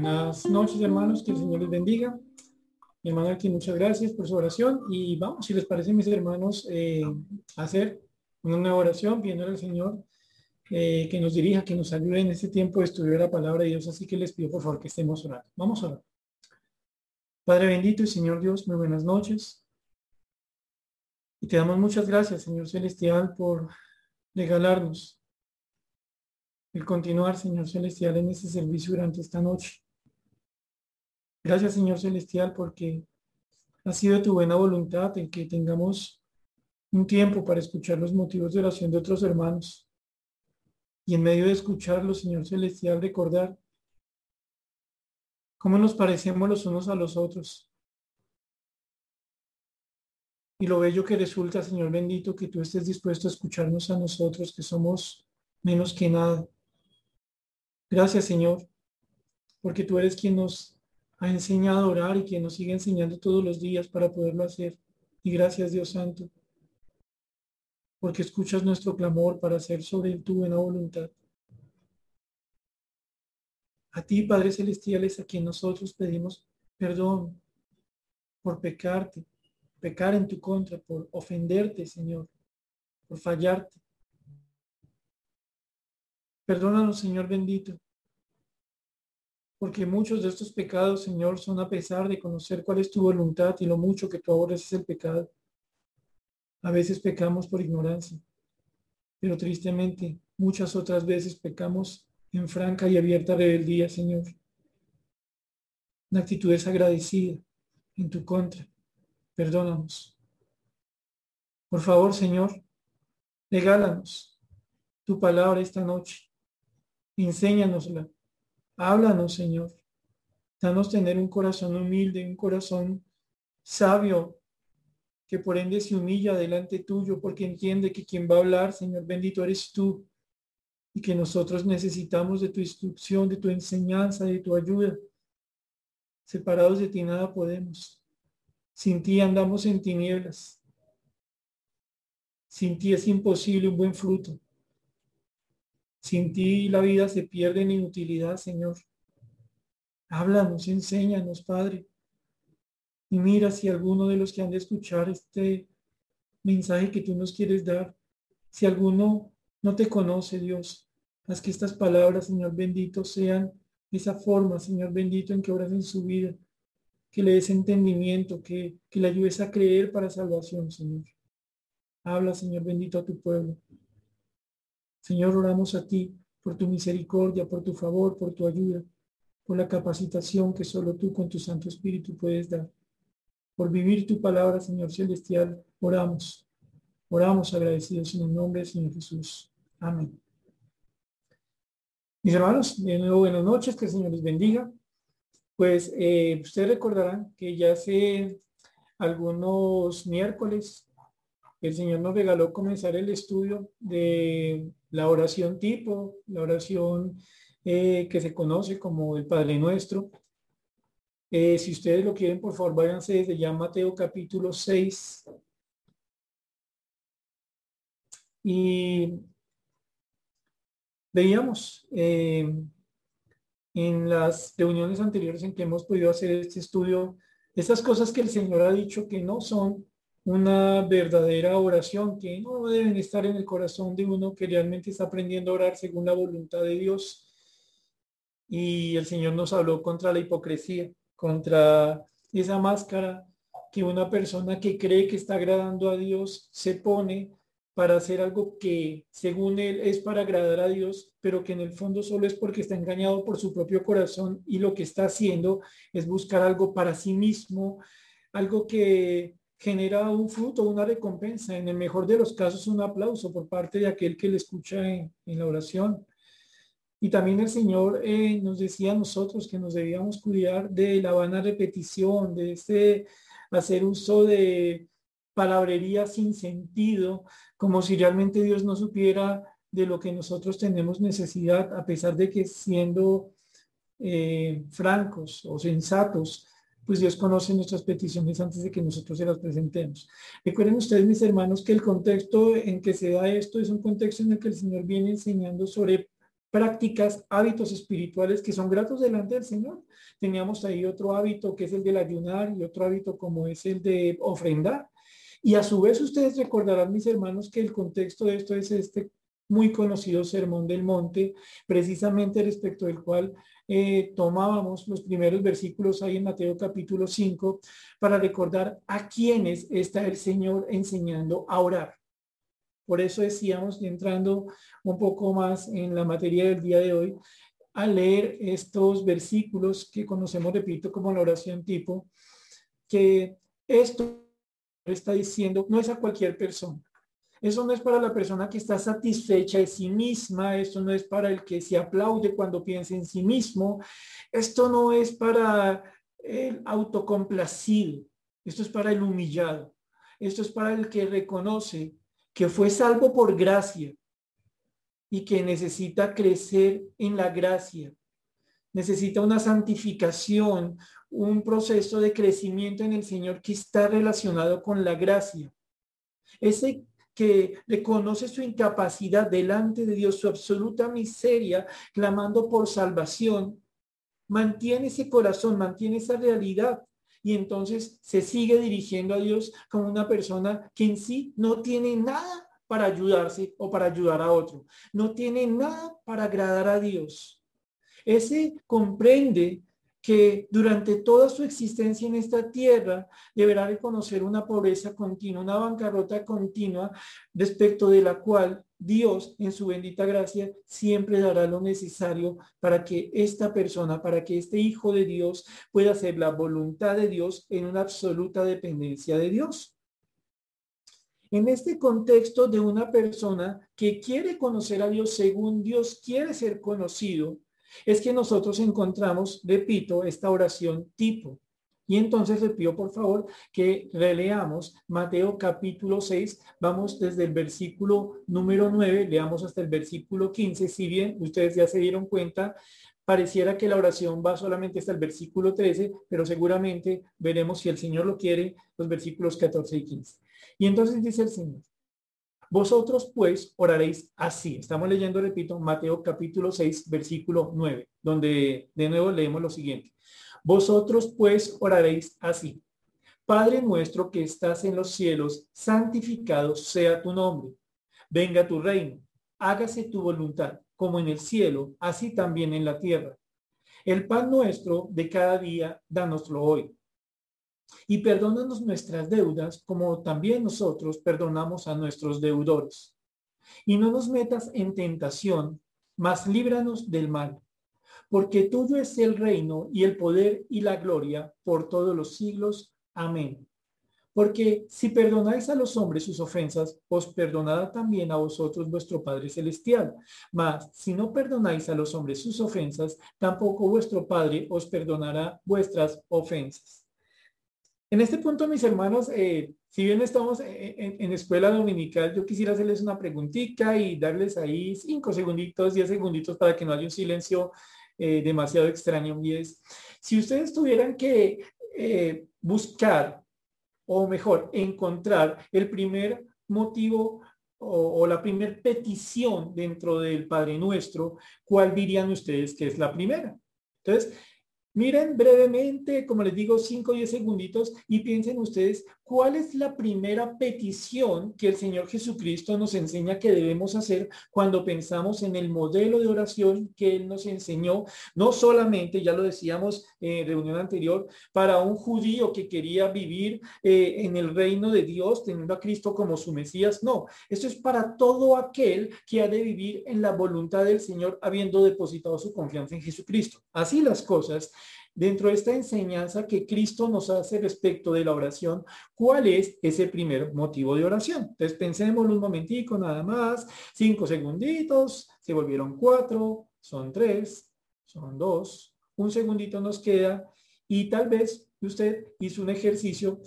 Buenas noches, hermanos. Que el Señor les bendiga. Hermano aquí, muchas gracias por su oración. Y vamos, si les parece, mis hermanos, eh, hacer una nueva oración, pidiendo al Señor eh, que nos dirija, que nos ayude en este tiempo de estudiar la palabra de Dios. Así que les pido, por favor, que estemos orando. Vamos a orar. Padre bendito y Señor Dios, muy buenas noches. Y te damos muchas gracias, Señor Celestial, por regalarnos el continuar, Señor Celestial, en este servicio durante esta noche. Gracias, Señor Celestial, porque ha sido tu buena voluntad en que tengamos un tiempo para escuchar los motivos de oración de otros hermanos. Y en medio de escucharlos, Señor Celestial, recordar cómo nos parecemos los unos a los otros. Y lo bello que resulta, Señor bendito, que tú estés dispuesto a escucharnos a nosotros, que somos menos que nada. Gracias, Señor, porque tú eres quien nos ha enseñado a orar y quien nos sigue enseñando todos los días para poderlo hacer. Y gracias, Dios Santo, porque escuchas nuestro clamor para hacer sobre tu buena voluntad. A ti, Padre Celestial, es a quien nosotros pedimos perdón por pecarte, pecar en tu contra, por ofenderte, Señor, por fallarte. Perdónanos, Señor bendito, porque muchos de estos pecados, Señor, son a pesar de conocer cuál es tu voluntad y lo mucho que tú aborreces el pecado. A veces pecamos por ignorancia, pero tristemente muchas otras veces pecamos en franca y abierta rebeldía, Señor. Una actitud desagradecida en tu contra. Perdónanos. Por favor, Señor, regálanos tu palabra esta noche enséñanosla. Háblanos, Señor. Danos tener un corazón humilde, un corazón sabio, que por ende se humilla delante tuyo, porque entiende que quien va a hablar, Señor bendito, eres tú, y que nosotros necesitamos de tu instrucción, de tu enseñanza, de tu ayuda. Separados de ti nada podemos. Sin ti andamos en tinieblas. Sin ti es imposible un buen fruto. Sin ti la vida se pierde en inutilidad, Señor. Háblanos, enséñanos, Padre. Y mira si alguno de los que han de escuchar este mensaje que tú nos quieres dar, si alguno no te conoce, Dios, haz que estas palabras, Señor bendito, sean esa forma, Señor bendito, en que obras en su vida, que le des entendimiento, que, que le ayudes a creer para salvación, Señor. Habla, Señor bendito, a tu pueblo. Señor, oramos a ti por tu misericordia, por tu favor, por tu ayuda, por la capacitación que solo tú con tu Santo Espíritu puedes dar. Por vivir tu palabra, Señor Celestial, oramos. Oramos agradecidos en el nombre del Señor Jesús. Amén. Mis hermanos, de nuevo buenas noches, que el Señor les bendiga. Pues eh, ustedes recordarán que ya hace algunos miércoles el Señor nos regaló comenzar el estudio de la oración tipo, la oración eh, que se conoce como el Padre Nuestro. Eh, si ustedes lo quieren, por favor, váyanse desde ya Mateo capítulo 6. Y veíamos eh, en las reuniones anteriores en que hemos podido hacer este estudio, estas cosas que el Señor ha dicho que no son una verdadera oración que no deben estar en el corazón de uno que realmente está aprendiendo a orar según la voluntad de Dios. Y el Señor nos habló contra la hipocresía, contra esa máscara que una persona que cree que está agradando a Dios se pone para hacer algo que según él es para agradar a Dios, pero que en el fondo solo es porque está engañado por su propio corazón y lo que está haciendo es buscar algo para sí mismo, algo que genera un fruto, una recompensa, en el mejor de los casos un aplauso por parte de aquel que le escucha en, la oración. Y también el Señor eh, nos decía a nosotros que nos debíamos cuidar de la vana repetición, de este hacer uso de palabrería sin sentido, como si realmente Dios no supiera de lo que nosotros tenemos necesidad, a pesar de que siendo eh, francos o sensatos, pues Dios conoce nuestras peticiones antes de que nosotros se las presentemos. Recuerden ustedes, mis hermanos, que el contexto en que se da esto es un contexto en el que el Señor viene enseñando sobre prácticas, hábitos espirituales que son gratos delante del Señor. Teníamos ahí otro hábito que es el del ayunar y otro hábito como es el de ofrendar. Y a su vez ustedes recordarán, mis hermanos, que el contexto de esto es este muy conocido Sermón del Monte, precisamente respecto del cual eh, tomábamos los primeros versículos ahí en Mateo capítulo 5 para recordar a quienes está el Señor enseñando a orar. Por eso decíamos, entrando un poco más en la materia del día de hoy, a leer estos versículos que conocemos, repito, como la oración tipo, que esto está diciendo no es a cualquier persona. Eso no es para la persona que está satisfecha de sí misma, esto no es para el que se aplaude cuando piensa en sí mismo, esto no es para el autocomplacido, esto es para el humillado, esto es para el que reconoce que fue salvo por gracia y que necesita crecer en la gracia. Necesita una santificación, un proceso de crecimiento en el Señor que está relacionado con la gracia. Ese que reconoce su incapacidad delante de Dios, su absoluta miseria, clamando por salvación, mantiene ese corazón, mantiene esa realidad y entonces se sigue dirigiendo a Dios como una persona que en sí no tiene nada para ayudarse o para ayudar a otro. No tiene nada para agradar a Dios. Ese comprende que durante toda su existencia en esta tierra deberá reconocer una pobreza continua, una bancarrota continua respecto de la cual Dios en su bendita gracia siempre dará lo necesario para que esta persona, para que este hijo de Dios pueda hacer la voluntad de Dios en una absoluta dependencia de Dios. En este contexto de una persona que quiere conocer a Dios según Dios quiere ser conocido, es que nosotros encontramos, repito, esta oración tipo. Y entonces le pido por favor que releamos Mateo capítulo 6, vamos desde el versículo número 9, leamos hasta el versículo 15, si bien ustedes ya se dieron cuenta, pareciera que la oración va solamente hasta el versículo 13, pero seguramente veremos si el Señor lo quiere, los versículos 14 y 15. Y entonces dice el Señor, vosotros pues oraréis así. Estamos leyendo, repito, Mateo capítulo 6, versículo 9, donde de nuevo leemos lo siguiente. Vosotros pues oraréis así. Padre nuestro que estás en los cielos, santificado sea tu nombre. Venga tu reino. Hágase tu voluntad, como en el cielo, así también en la tierra. El pan nuestro de cada día, dánoslo hoy y perdónanos nuestras deudas como también nosotros perdonamos a nuestros deudores. Y no nos metas en tentación, mas líbranos del mal, porque tuyo es el reino y el poder y la gloria por todos los siglos. Amén. Porque si perdonáis a los hombres sus ofensas, os perdonará también a vosotros vuestro Padre Celestial. Mas si no perdonáis a los hombres sus ofensas, tampoco vuestro Padre os perdonará vuestras ofensas. En este punto, mis hermanos, eh, si bien estamos en, escuela dominical, yo quisiera hacerles una preguntita y darles ahí cinco segunditos, diez segunditos para que no haya un silencio eh, demasiado extraño. Y es, si ustedes tuvieran que eh, buscar, o mejor, encontrar el primer motivo o, la primer petición dentro del Padre Nuestro, ¿cuál dirían ustedes que es la primera? Entonces, Miren brevemente, como les digo, 5 o 10 segunditos y piensen ustedes ¿Cuál es la primera petición que el Señor Jesucristo nos enseña que debemos hacer cuando pensamos en el modelo de oración que Él nos enseñó? No solamente, ya lo decíamos en reunión anterior, para un judío que quería vivir eh, en el reino de Dios, teniendo a Cristo como su Mesías. No, esto es para todo aquel que ha de vivir en la voluntad del Señor, habiendo depositado su confianza en Jesucristo. Así las cosas dentro de esta enseñanza que Cristo nos hace respecto de la oración, ¿cuál es ese primer motivo de oración? Entonces pensemos un momentico nada más, cinco segunditos, se volvieron cuatro, son tres, son dos, un segundito nos queda y tal vez usted hizo un ejercicio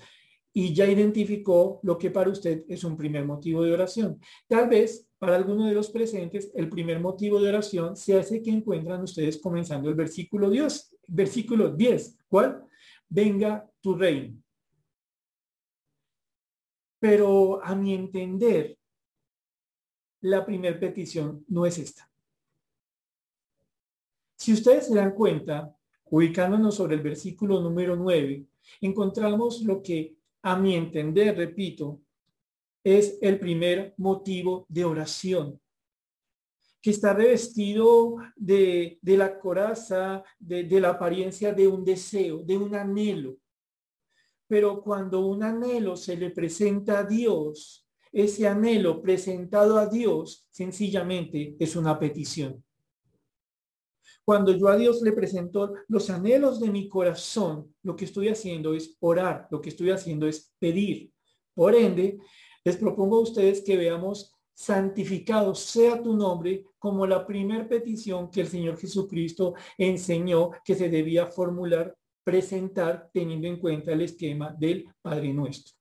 y ya identificó lo que para usted es un primer motivo de oración. Tal vez para alguno de los presentes el primer motivo de oración se hace que encuentran ustedes comenzando el versículo Dios versículo 10. ¿Cuál? Venga tu reino. Pero a mi entender, la primera petición no es esta. Si ustedes se dan cuenta, ubicándonos sobre el versículo número 9, encontramos lo que, a mi entender, repito, es el primer motivo de oración que está revestido de, la coraza, de, de la apariencia de un deseo, de un anhelo. Pero cuando un anhelo se le presenta a Dios, ese anhelo presentado a Dios sencillamente es una petición. Cuando yo a Dios le presento los anhelos de mi corazón, lo que estoy haciendo es orar, lo que estoy haciendo es pedir. Por ende, les propongo a ustedes que veamos santificado sea tu nombre como la primer petición que el Señor Jesucristo enseñó que se debía formular, presentar teniendo en cuenta el esquema del Padre Nuestro.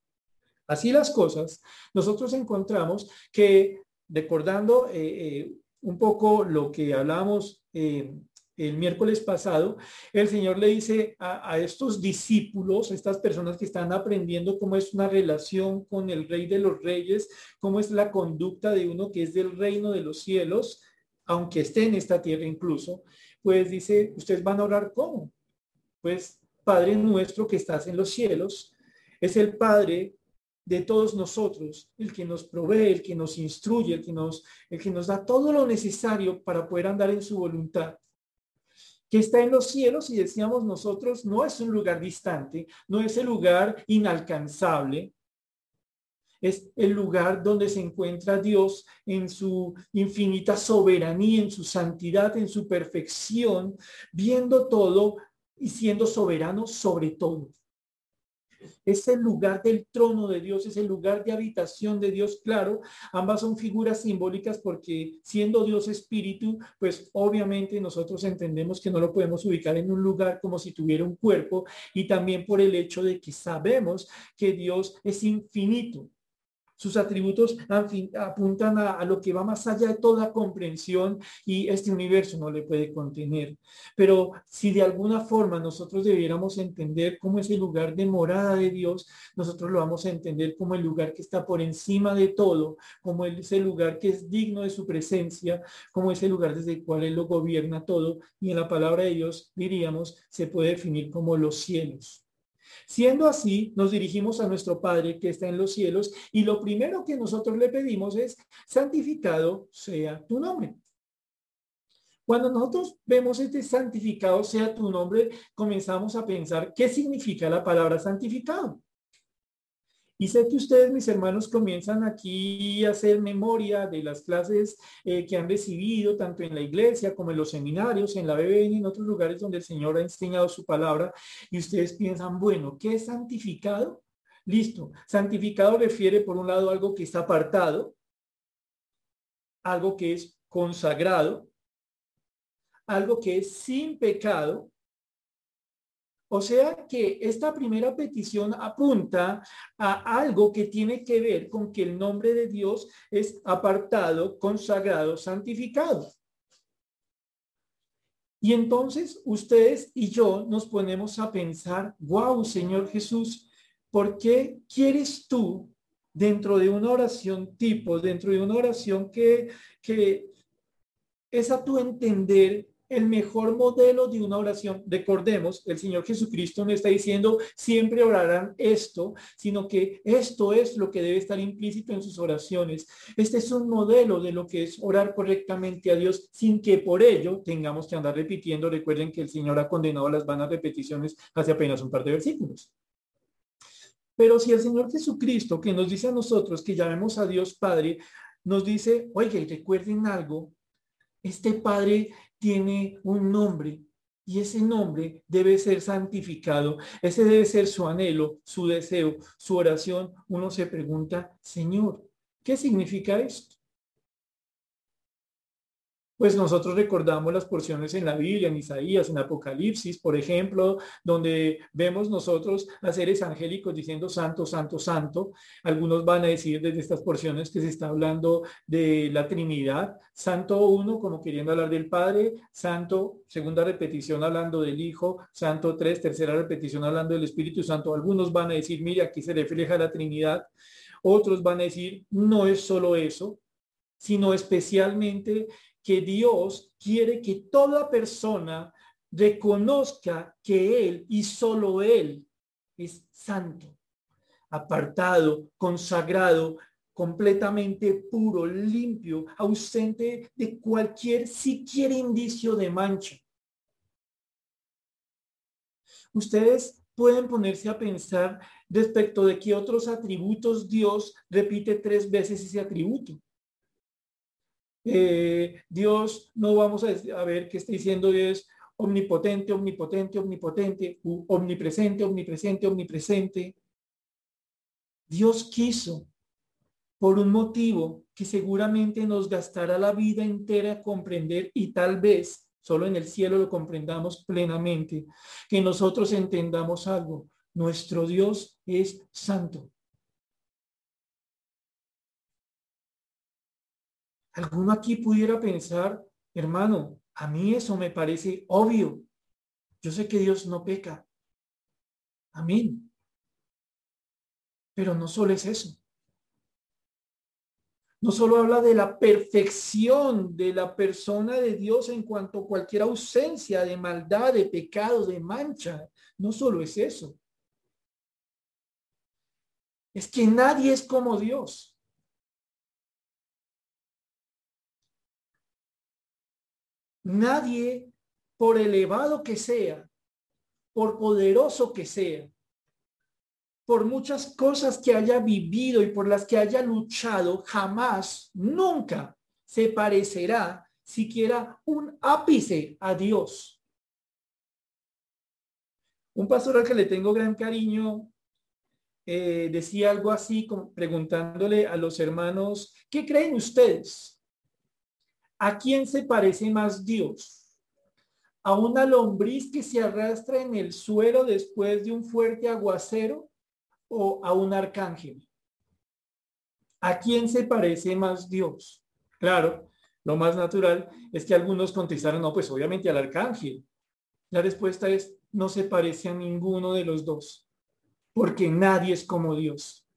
Así las cosas, nosotros encontramos que, recordando eh, eh, un poco lo que hablamos eh, el miércoles pasado, el Señor le dice a, estos discípulos, estas personas que están aprendiendo cómo es una relación con el Rey de los Reyes, cómo es la conducta de uno que es del reino de los cielos, aunque esté en esta tierra incluso, pues dice, ustedes van a orar cómo? Pues Padre nuestro que estás en los cielos, es el Padre de todos nosotros, el que nos provee, el que nos instruye, el que nos, el que nos da todo lo necesario para poder andar en su voluntad que está en los cielos y decíamos nosotros, no es un lugar distante, no es el lugar inalcanzable, es el lugar donde se encuentra Dios en su infinita soberanía, en su santidad, en su perfección, viendo todo y siendo soberano sobre todo. Es el lugar del trono de Dios, es el lugar de habitación de Dios, claro. Ambas son figuras simbólicas porque siendo Dios espíritu, pues obviamente nosotros entendemos que no lo podemos ubicar en un lugar como si tuviera un cuerpo y también por el hecho de que sabemos que Dios es infinito. Sus atributos apuntan a, lo que va más allá de toda comprensión y este universo no le puede contener. Pero si de alguna forma nosotros debiéramos entender cómo es el lugar de morada de Dios, nosotros lo vamos a entender como el lugar que está por encima de todo, como es el lugar que es digno de su presencia, como es el lugar desde el cual Él lo gobierna todo. Y en la palabra de Dios diríamos, se puede definir como los cielos. Siendo así, nos dirigimos a nuestro Padre que está en los cielos y lo primero que nosotros le pedimos es, santificado sea tu nombre. Cuando nosotros vemos este santificado sea tu nombre, comenzamos a pensar qué significa la palabra santificado. Y sé que ustedes, mis hermanos, comienzan aquí a hacer memoria de las clases eh, que han recibido, tanto en la iglesia como en los seminarios, en la BBN y en otros lugares donde el Señor ha enseñado su palabra. Y ustedes piensan, bueno, ¿qué es santificado? Listo. Santificado refiere, por un lado, algo que está apartado, algo que es consagrado, algo que es sin pecado o sea que esta primera petición apunta a algo que tiene que ver con que el nombre de Dios es apartado, consagrado, santificado. Y entonces ustedes y yo nos ponemos a pensar, wow, Señor Jesús, ¿por qué quieres tú dentro de una oración tipo, dentro de una oración que, que es a tu entender el mejor modelo de una oración. Recordemos, el Señor Jesucristo no está diciendo siempre orarán esto, sino que esto es lo que debe estar implícito en sus oraciones. Este es un modelo de lo que es orar correctamente a Dios sin que por ello tengamos que andar repitiendo. Recuerden que el Señor ha condenado las vanas repeticiones hace apenas un par de versículos. Pero si el Señor Jesucristo, que nos dice a nosotros que llamemos a Dios Padre, nos dice, oye, recuerden algo, este Padre tiene un nombre y ese nombre debe ser santificado. Ese debe ser su anhelo, su deseo, su oración. Uno se pregunta, Señor, ¿qué significa esto? Pues nosotros recordamos las porciones en la Biblia, en Isaías, en Apocalipsis, por ejemplo, donde vemos nosotros a seres angélicos diciendo santo, santo, santo. Algunos van a decir desde estas porciones que se está hablando de la Trinidad, santo uno como queriendo hablar del Padre, santo, segunda repetición hablando del Hijo, santo tres, tercera repetición hablando del Espíritu Santo. Algunos van a decir, mire, aquí se refleja la Trinidad. Otros van a decir, no es solo eso, sino especialmente que Dios quiere que toda persona reconozca que Él y solo Él es santo, apartado, consagrado, completamente puro, limpio, ausente de cualquier siquiera indicio de mancha. Ustedes pueden ponerse a pensar respecto de qué otros atributos Dios repite tres veces ese atributo. Eh, Dios, no vamos a, ver qué está diciendo Dios, omnipotente, omnipotente, omnipotente, omnipresente, omnipresente, omnipresente. Dios quiso, por un motivo que seguramente nos gastará la vida entera comprender y tal vez solo en el cielo lo comprendamos plenamente, que nosotros entendamos algo. Nuestro Dios es santo. Alguno aquí pudiera pensar, hermano, a mí eso me parece obvio. Yo sé que Dios no peca. Amén. Pero no solo es eso. No solo habla de la perfección de la persona de Dios en cuanto a cualquier ausencia de maldad, de pecado, de mancha. No solo es eso. Es que nadie es como Dios. Nadie, por elevado que sea, por poderoso que sea, por muchas cosas que haya vivido y por las que haya luchado, jamás, nunca se parecerá siquiera un ápice a Dios. Un pastor al que le tengo gran cariño eh, decía algo así, como preguntándole a los hermanos, ¿qué creen ustedes? ¿A quién se parece más Dios? ¿A una lombriz que se arrastra en el suelo después de un fuerte aguacero o a un arcángel? ¿A quién se parece más Dios? Claro, lo más natural es que algunos contestaron, no, pues obviamente al arcángel. La respuesta es, no se parece a ninguno de los dos, porque nadie es como Dios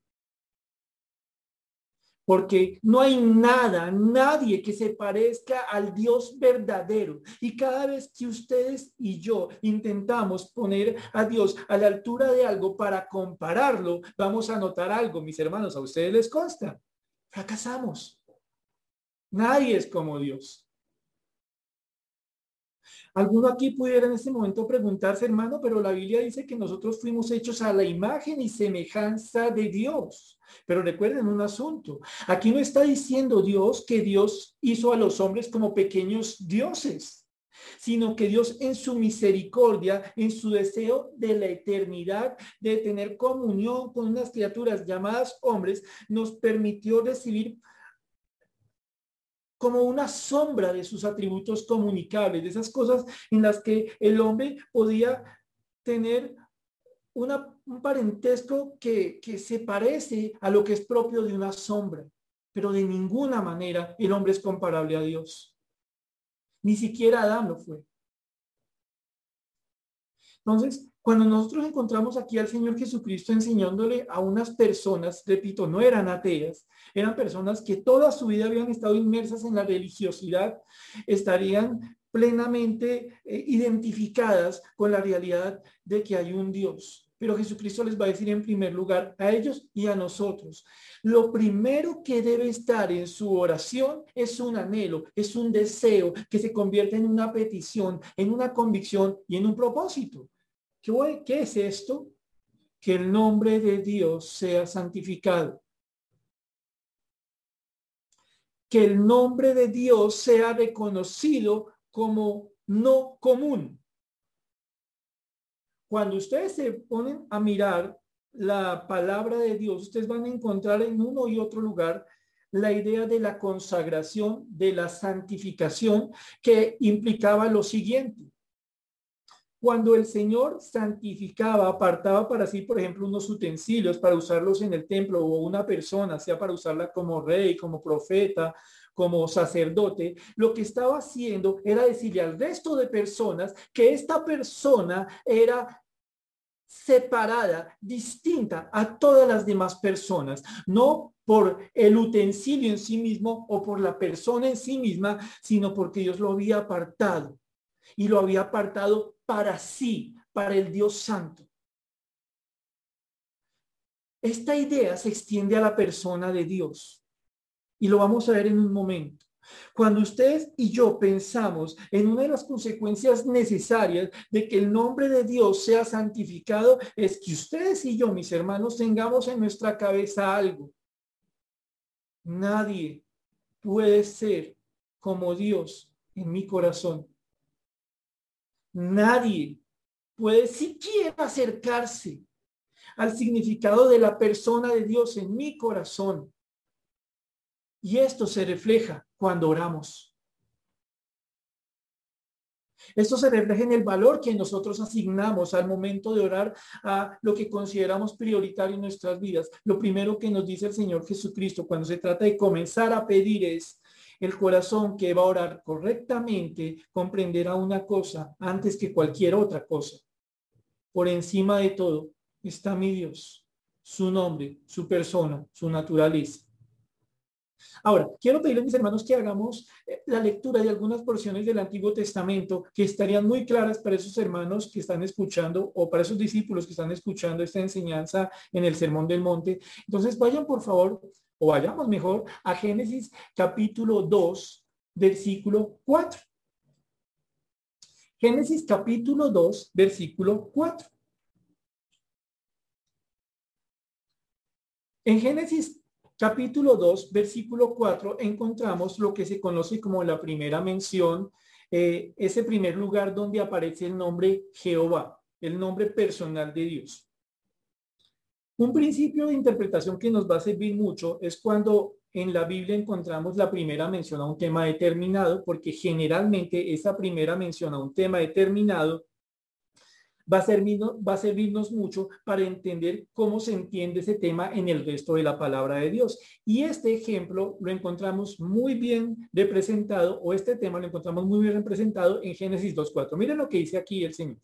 porque no hay nada, nadie que se parezca al Dios verdadero. Y cada vez que ustedes y yo intentamos poner a Dios a la altura de algo para compararlo, vamos a notar algo, mis hermanos, a ustedes les consta. Fracasamos. Nadie es como Dios. Alguno aquí pudiera en este momento preguntarse, hermano, pero la Biblia dice que nosotros fuimos hechos a la imagen y semejanza de Dios. Pero recuerden un asunto. Aquí no está diciendo Dios que Dios hizo a los hombres como pequeños dioses, sino que Dios en su misericordia, en su deseo de la eternidad, de tener comunión con unas criaturas llamadas hombres, nos permitió recibir como una sombra de sus atributos comunicables, de esas cosas en las que el hombre podía tener una, un parentesco que, que se parece a lo que es propio de una sombra, pero de ninguna manera el hombre es comparable a Dios. Ni siquiera Adán lo fue. Entonces, cuando nosotros encontramos aquí al Señor Jesucristo enseñándole a unas personas, repito, no eran ateas, eran personas que toda su vida habían estado inmersas en la religiosidad, estarían plenamente eh, identificadas con la realidad de que hay un Dios. Pero Jesucristo les va a decir en primer lugar a ellos y a nosotros, lo primero que debe estar en su oración es un anhelo, es un deseo que se convierte en una petición, en una convicción y en un propósito. ¿Qué, es esto? Que el nombre de Dios sea santificado. Que el nombre de Dios sea reconocido como no común. Cuando ustedes se ponen a mirar la palabra de Dios, ustedes van a encontrar en uno y otro lugar la idea de la consagración, de la santificación, que implicaba lo siguiente. Cuando el Señor santificaba, apartaba para sí, por ejemplo, unos utensilios para usarlos en el templo o una persona, sea para usarla como rey, como profeta, como sacerdote, lo que estaba haciendo era decirle al resto de personas que esta persona era separada, distinta a todas las demás personas, no por el utensilio en sí mismo o por la persona en sí misma, sino porque Dios lo había apartado y lo había apartado para sí, para el Dios Santo. Esta idea se extiende a la persona de Dios y lo vamos a ver en un momento. Cuando ustedes y yo pensamos en una de las consecuencias necesarias de que el nombre de Dios sea santificado, es que ustedes y yo, mis hermanos, tengamos en nuestra cabeza algo. Nadie puede ser como Dios en mi corazón. Nadie puede siquiera acercarse al significado de la persona de Dios en mi corazón. Y esto se refleja cuando oramos. Esto se refleja en el valor que nosotros asignamos al momento de orar a lo que consideramos prioritario en nuestras vidas. Lo primero que nos dice el Señor Jesucristo cuando se trata de comenzar a pedir es, el corazón que va a orar correctamente comprenderá una cosa antes que cualquier otra cosa. Por encima de todo está mi Dios, su nombre, su persona, su naturaleza. Ahora, quiero pedirle a mis hermanos que hagamos eh, la lectura de algunas porciones del Antiguo Testamento que estarían muy claras para esos hermanos que están escuchando o para esos discípulos que están escuchando esta enseñanza en el Sermón del Monte. Entonces, vayan por favor, o vayamos mejor, a Génesis capítulo 2, versículo 4. Génesis capítulo 2, versículo 4. En Génesis capítulo 2, versículo 4, encontramos lo que se conoce como la primera mención, eh, ese primer lugar donde aparece el nombre Jehová, el nombre personal de Dios. Un principio de interpretación que nos va a servir mucho es cuando en la Biblia encontramos la primera mención a un tema determinado, porque generalmente esa primera mención a un tema determinado va a, servirnos, va a servirnos mucho para entender cómo se entiende ese tema en el resto de la palabra de Dios. Y este ejemplo lo encontramos muy bien representado, o este tema lo encontramos muy bien representado en Génesis 2.4. Miren lo que dice aquí el Señor.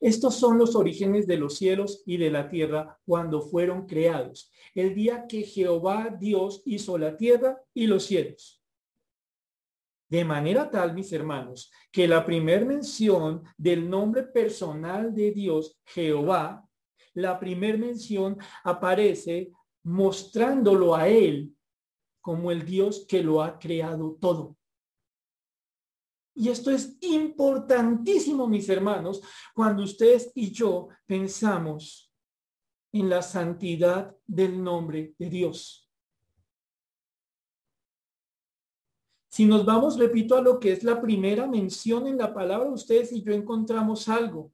Estos son los orígenes de los cielos y de la tierra cuando fueron creados, el día que Jehová Dios hizo la tierra y los cielos de manera tal, mis hermanos, que la primer mención del nombre personal de Dios, Jehová, la primer mención aparece mostrándolo a Él como el Dios que lo ha creado todo. Y esto es importantísimo, mis hermanos, cuando ustedes y yo pensamos en la santidad del nombre de Dios. Si nos vamos, repito, a lo que es la primera mención en la palabra, ustedes y yo encontramos algo.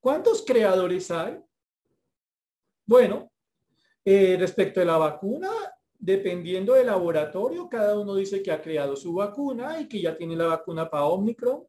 ¿Cuántos creadores hay? Bueno, eh, respecto de la vacuna, dependiendo del laboratorio, cada uno dice que ha creado su vacuna y que ya tiene la vacuna para Omicron.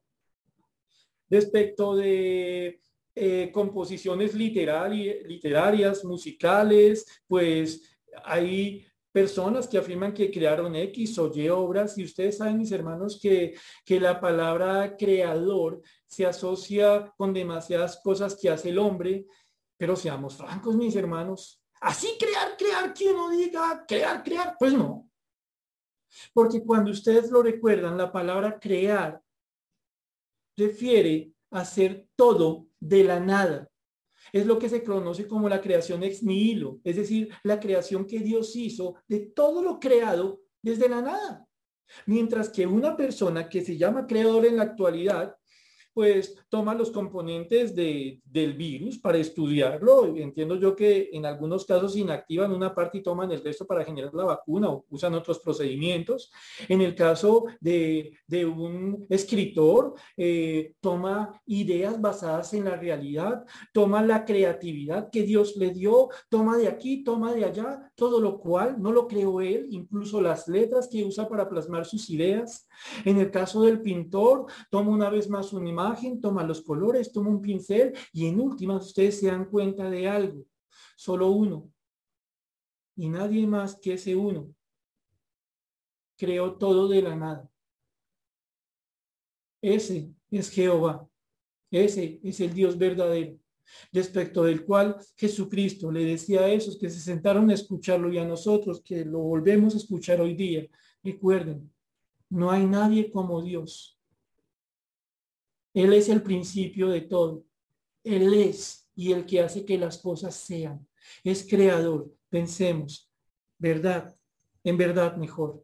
Respecto de eh, composiciones literarias, musicales, pues hay personas que afirman que crearon X o Y obras y ustedes saben, mis hermanos, que, que la palabra creador se asocia con demasiadas cosas que hace el hombre, pero seamos francos, mis hermanos, así crear, crear, que uno diga crear, crear, pues no. Porque cuando ustedes lo recuerdan, la palabra crear refiere a hacer todo de la nada. Es lo que se conoce como la creación ex nihilo, es decir, la creación que Dios hizo de todo lo creado desde la nada. Mientras que una persona que se llama creador en la actualidad pues toma los componentes de, del virus para estudiarlo. Entiendo yo que en algunos casos inactivan una parte y toman el resto para generar la vacuna o usan otros procedimientos. En el caso de, de un escritor, eh, toma ideas basadas en la realidad, toma la creatividad que Dios le dio, toma de aquí, toma de allá, todo lo cual no lo creó él, incluso las letras que usa para plasmar sus ideas. En el caso del pintor, toma una vez más una toma los colores, toma un pincel y en última ustedes se dan cuenta de algo. Solo uno. Y nadie más que ese uno. Creó todo de la nada. Ese es Jehová. Ese es el Dios verdadero. respecto del cual Jesucristo le decía a esos que se sentaron a escucharlo y a nosotros que lo volvemos a escuchar hoy día. Recuerden, no hay nadie como Dios. Él es el principio de todo. Él es y el que hace que las cosas sean. Es creador. Pensemos, verdad, en verdad mejor.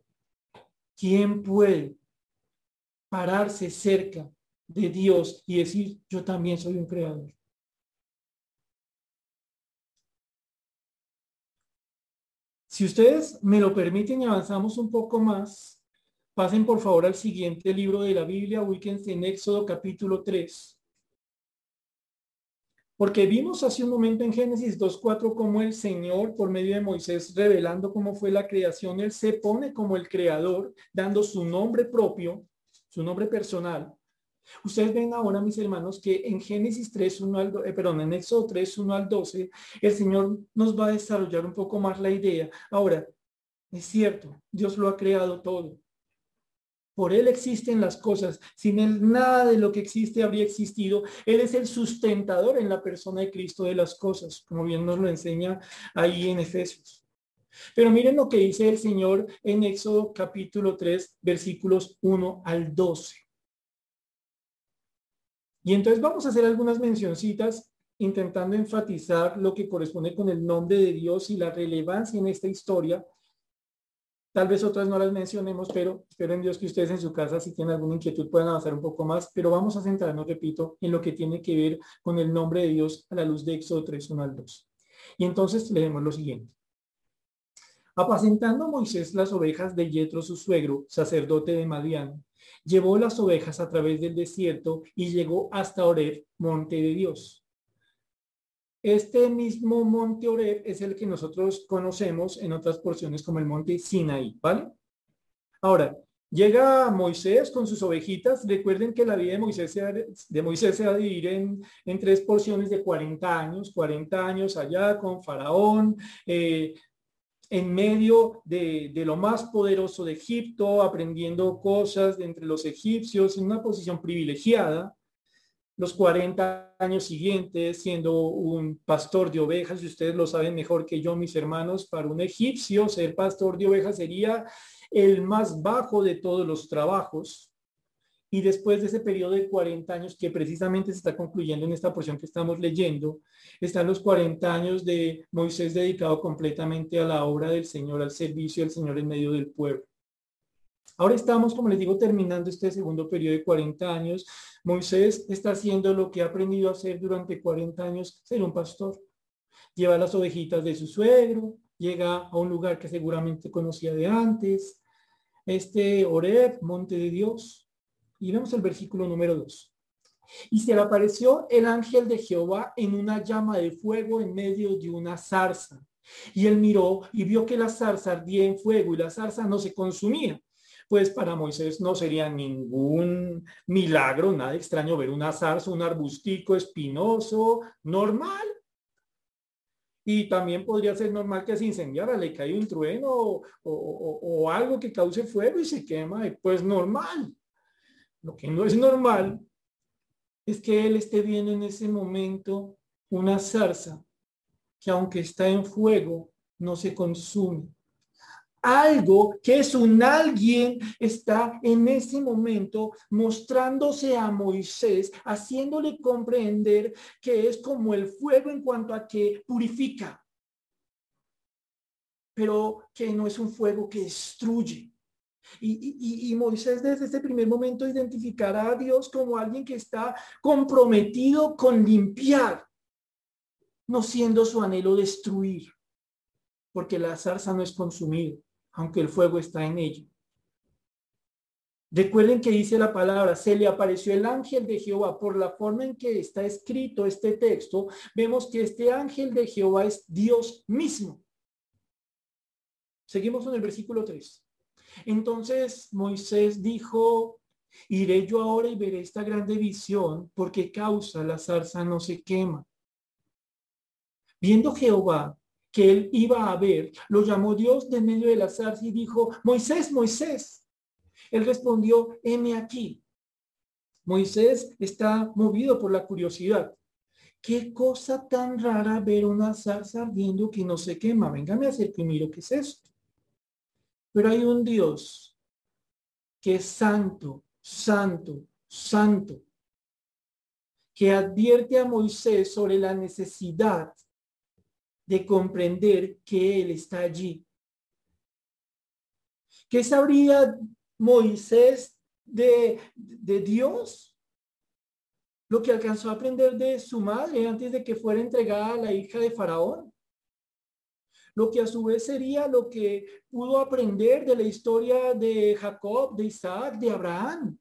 ¿Quién puede pararse cerca de Dios y decir, yo también soy un creador? Si ustedes me lo permiten y avanzamos un poco más, pasen por favor al siguiente libro de la Biblia, ubíquense en Éxodo capítulo 3. Porque vimos hace un momento en Génesis 2.4 cómo el Señor, por medio de Moisés, revelando cómo fue la creación, Él se pone como el creador, dando su nombre propio, su nombre personal, Ustedes ven ahora, mis hermanos, que en Génesis 3, 1 al, eh, perdón, en Éxodo 3, 1 al 12, el Señor nos va a desarrollar un poco más la idea. Ahora, es cierto, Dios lo ha creado todo. Por Él existen las cosas. Sin Él nada de lo que existe habría existido. Él es el sustentador en la persona de Cristo de las cosas, como bien nos lo enseña ahí en Efesios. Pero miren lo que dice el Señor en Éxodo capítulo 3, versículos 1 al 12. Y entonces vamos a hacer algunas mencioncitas intentando enfatizar lo que corresponde con el nombre de Dios y la relevancia en esta historia. Tal vez otras no las mencionemos, pero espero en Dios que ustedes en su casa, si tienen alguna inquietud, puedan avanzar un poco más. Pero vamos a centrarnos, repito, en lo que tiene que ver con el nombre de Dios a la luz de Éxodo 3, 1 al 2. Y entonces leemos lo siguiente. Apacentando Moisés las ovejas de Yetro, su suegro, sacerdote de Madián, Llevó las ovejas a través del desierto y llegó hasta Oreb, monte de Dios. Este mismo monte Oreb es el que nosotros conocemos en otras porciones como el monte Sinaí, ¿vale? Ahora, llega Moisés con sus ovejitas. Recuerden que la vida de Moisés se, de Moisés se va a dividir en, tres porciones de 40 años, 40 años allá con Faraón, eh, en medio de, lo más poderoso de Egipto, aprendiendo cosas de entre los egipcios, en una posición privilegiada. Los 40 años siguientes siendo un pastor de ovejas, y ustedes lo saben mejor que yo, mis hermanos, para un egipcio ser pastor de ovejas sería el más bajo de todos los trabajos. Y después de ese periodo de 40 años que precisamente se está concluyendo en esta porción que estamos leyendo, están los 40 años de Moisés dedicado completamente a la obra del Señor, al servicio del Señor en medio del pueblo. Ahora estamos, como les digo, terminando este segundo periodo de 40 años. Moisés está haciendo lo que ha aprendido a hacer durante 40 años, ser un pastor. Lleva las ovejitas de su suegro, llega a un lugar que seguramente conocía de antes, este Oreb, monte de Dios, y vemos el versículo número 2. Y se le apareció el ángel de Jehová en una llama de fuego en medio de una zarza. Y él miró y vio que la zarza ardía en fuego y la zarza no se consumía. Pues para Moisés no sería ningún milagro, nada extraño ver una zarza, un arbustico espinoso, normal. Y también podría ser normal que se incendiara, le cae un trueno o, o algo que cause fuego y se quema, pues normal. Lo que no es normal es que él esté viendo en ese momento una zarza que aunque está en fuego, no se consume. Algo que es un alguien está en ese momento mostrándose a Moisés, haciéndole comprender que es como el fuego en cuanto a que purifica, pero que no es un fuego que destruye. Y, Moisés desde este primer momento identificará a Dios como alguien que está comprometido con limpiar, no siendo su anhelo destruir, porque la zarza no es consumida, aunque el fuego está en ella. Recuerden que dice la palabra, se le apareció el ángel de Jehová. Por la forma en que está escrito este texto, vemos que este ángel de Jehová es Dios mismo. Seguimos en el versículo 3. Entonces Moisés dijo, iré yo ahora y veré esta grande visión, porque causa la zarza no se quema. Viendo Jehová que él iba a ver, lo llamó Dios de medio de la zarza y dijo, Moisés, Moisés. Él respondió, heme aquí. Moisés está movido por la curiosidad. qué cosa tan rara ver una zarza ardiendo que no se quema. Venga, me acerco y miro qué es esto. Pero hay un Dios que es santo, santo, santo, que advierte a Moisés sobre la necesidad de comprender que Él está allí. ¿Qué sabría Moisés de, de Dios? Lo que alcanzó a aprender de su madre antes de que fuera entregada a la hija de Faraón. Lo que a su vez sería lo que pudo aprender de la historia de Jacob, de Isaac, de Abraham.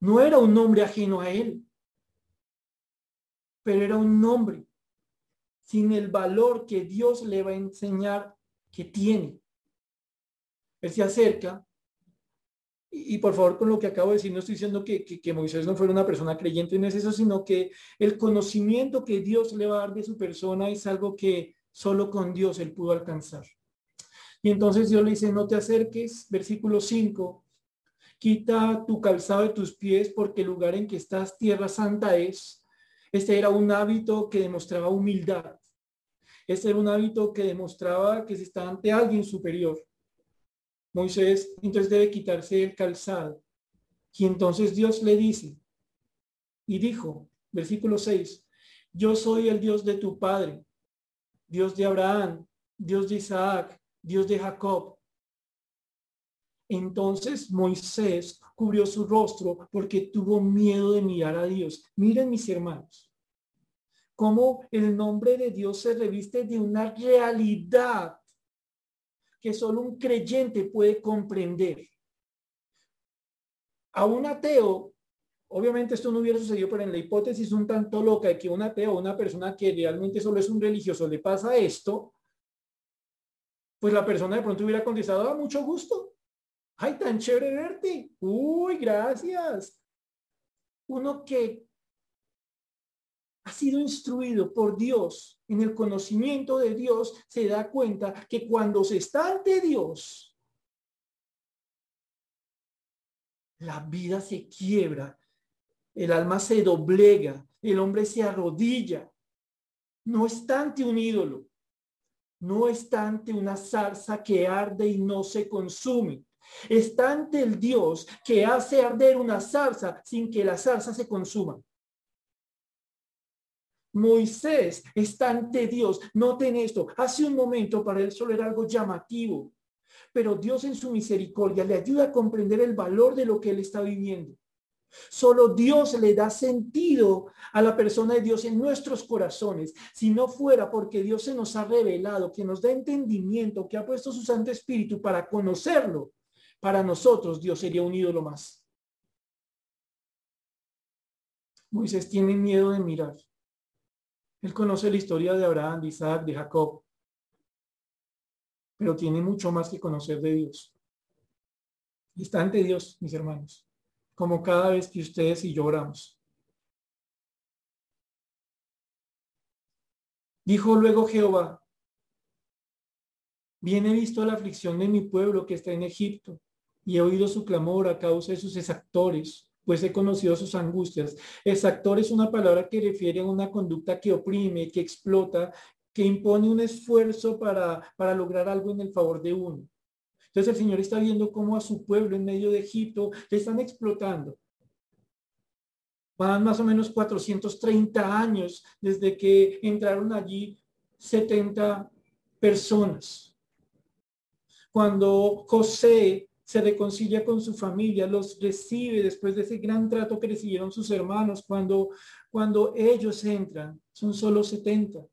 No era un nombre ajeno a él, pero era un nombre sin el valor que Dios le va a enseñar que tiene. Él se acerca, y, por favor con lo que acabo de decir, no estoy diciendo que, que, Moisés no fuera una persona creyente, no es eso, sino que el conocimiento que Dios le va a dar de su persona es algo que solo con Dios él pudo alcanzar. Y entonces Dios le dice, no te acerques, versículo 5, quita tu calzado de tus pies porque el lugar en que estás, tierra santa es. Este era un hábito que demostraba humildad. Este era un hábito que demostraba que se está ante alguien superior. Moisés entonces debe quitarse el calzado. Y entonces Dios le dice, y dijo, versículo 6, yo soy el Dios de tu Padre, Dios de Abraham, Dios de Isaac, Dios de Jacob. Entonces Moisés cubrió su rostro porque tuvo miedo de mirar a Dios. Miren mis hermanos, cómo el nombre de Dios se reviste de una realidad que solo un creyente puede comprender. A un ateo, obviamente esto no hubiera sucedido, pero en la hipótesis un tanto loca de que un ateo, una persona que realmente solo es un religioso, le pasa esto, pues la persona de pronto hubiera contestado, a ah, mucho gusto. Ay, tan chévere verte. Uy, gracias. Uno que ha sido instruido por Dios en el conocimiento de Dios, se da cuenta que cuando se está ante Dios, la vida se quiebra, el alma se doblega, el hombre se arrodilla. No está ante un ídolo, no está ante una zarza que arde y no se consume. Está ante el Dios que hace arder una zarza sin que la zarza se consuma. Moisés está ante Dios. Noten esto. Hace un momento para él solo era algo llamativo. Pero Dios en su misericordia le ayuda a comprender el valor de lo que él está viviendo. Solo Dios le da sentido a la persona de Dios en nuestros corazones. Si no fuera porque Dios se nos ha revelado, que nos da entendimiento, que ha puesto su Santo Espíritu para conocerlo, para nosotros Dios sería un ídolo más. Moisés tiene miedo de mirar. Él conoce la historia de Abraham, de Isaac, de Jacob, pero tiene mucho más que conocer de Dios. Y ante Dios, mis hermanos, como cada vez que ustedes y yo oramos. Dijo luego Jehová, bien he visto la aflicción de mi pueblo que está en Egipto, y he oído su clamor a causa de sus exactores pues he conocido sus angustias. Exactor es una palabra que refiere a una conducta que oprime, que explota, que impone un esfuerzo para, para lograr algo en el favor de uno. Entonces el Señor está viendo cómo a su pueblo en medio de Egipto le están explotando. Van más o menos 430 años desde que entraron allí 70 personas. Cuando José se reconcilia con su familia, los recibe después de ese gran trato que recibieron sus hermanos cuando, cuando ellos entran, son solo 70.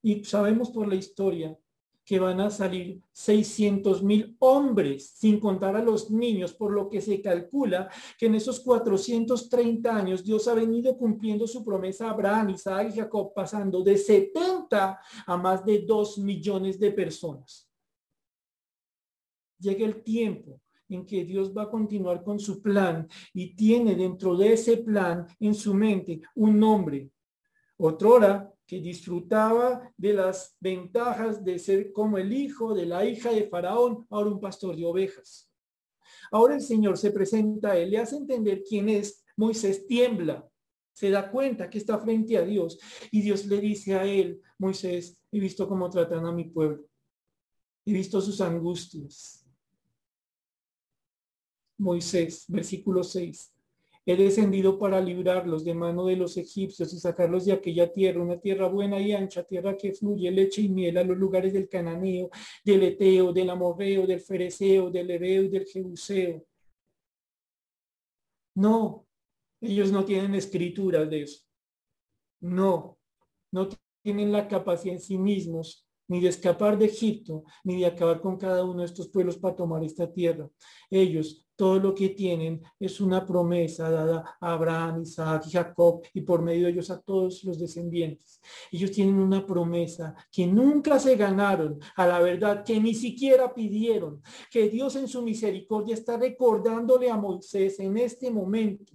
Y sabemos por la historia que van a salir 600 mil hombres, sin contar a los niños, por lo que se calcula que en esos 430 años Dios ha venido cumpliendo su promesa a Abraham, Isaac y Jacob, pasando de 70 a más de 2 millones de personas llega el tiempo en que Dios va a continuar con su plan y tiene dentro de ese plan en su mente un nombre. Otrora que disfrutaba de las ventajas de ser como el hijo de la hija de Faraón, ahora un pastor de ovejas. Ahora el Señor se presenta a él, le hace entender quién es. Moisés tiembla. Se da cuenta que está frente a Dios y Dios le dice a él, Moisés, he visto cómo tratan a mi pueblo. He visto sus angustias. Moisés, versículo 6. He descendido para librarlos de mano de los egipcios y sacarlos de aquella tierra, una tierra buena y ancha, tierra que fluye leche y miel a los lugares del cananeo, del eteo, del amorreo, del fereceo, del hebeo y del jebuseo. No, ellos no tienen escrituras de eso. No, no tienen la capacidad en sí mismos ni de escapar de Egipto, ni de acabar con cada uno de estos pueblos para tomar esta tierra. Ellos, todo lo que tienen es una promesa dada a Abraham, Isaac y Jacob, y por medio de ellos a todos los descendientes. Ellos tienen una promesa que nunca se ganaron, a la verdad, que ni siquiera pidieron, que Dios en su misericordia está recordándole a Moisés en este momento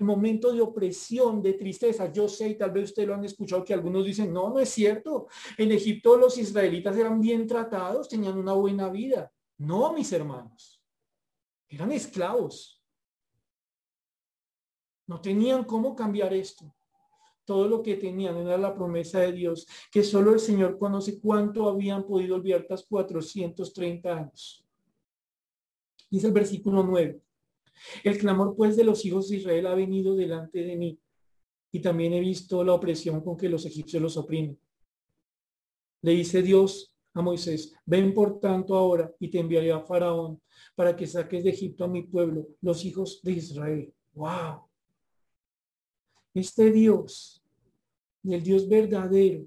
momento de opresión, de tristeza. Yo sé, y tal vez ustedes lo han escuchado, que algunos dicen, no, no es cierto. En Egipto los israelitas eran bien tratados, tenían una buena vida. No, mis hermanos. Eran esclavos. No tenían cómo cambiar esto. Todo lo que tenían era la promesa de Dios, que solo el Señor conoce cuánto habían podido olvidar tras 430 años. Dice el versículo 9. El clamor pues de los hijos de Israel ha venido delante de mí y también he visto la opresión con que los egipcios los oprimen. Le dice Dios a Moisés, ven por tanto ahora y te enviaré a Faraón para que saques de Egipto a mi pueblo, los hijos de Israel. ¡Wow! Este Dios, el Dios verdadero,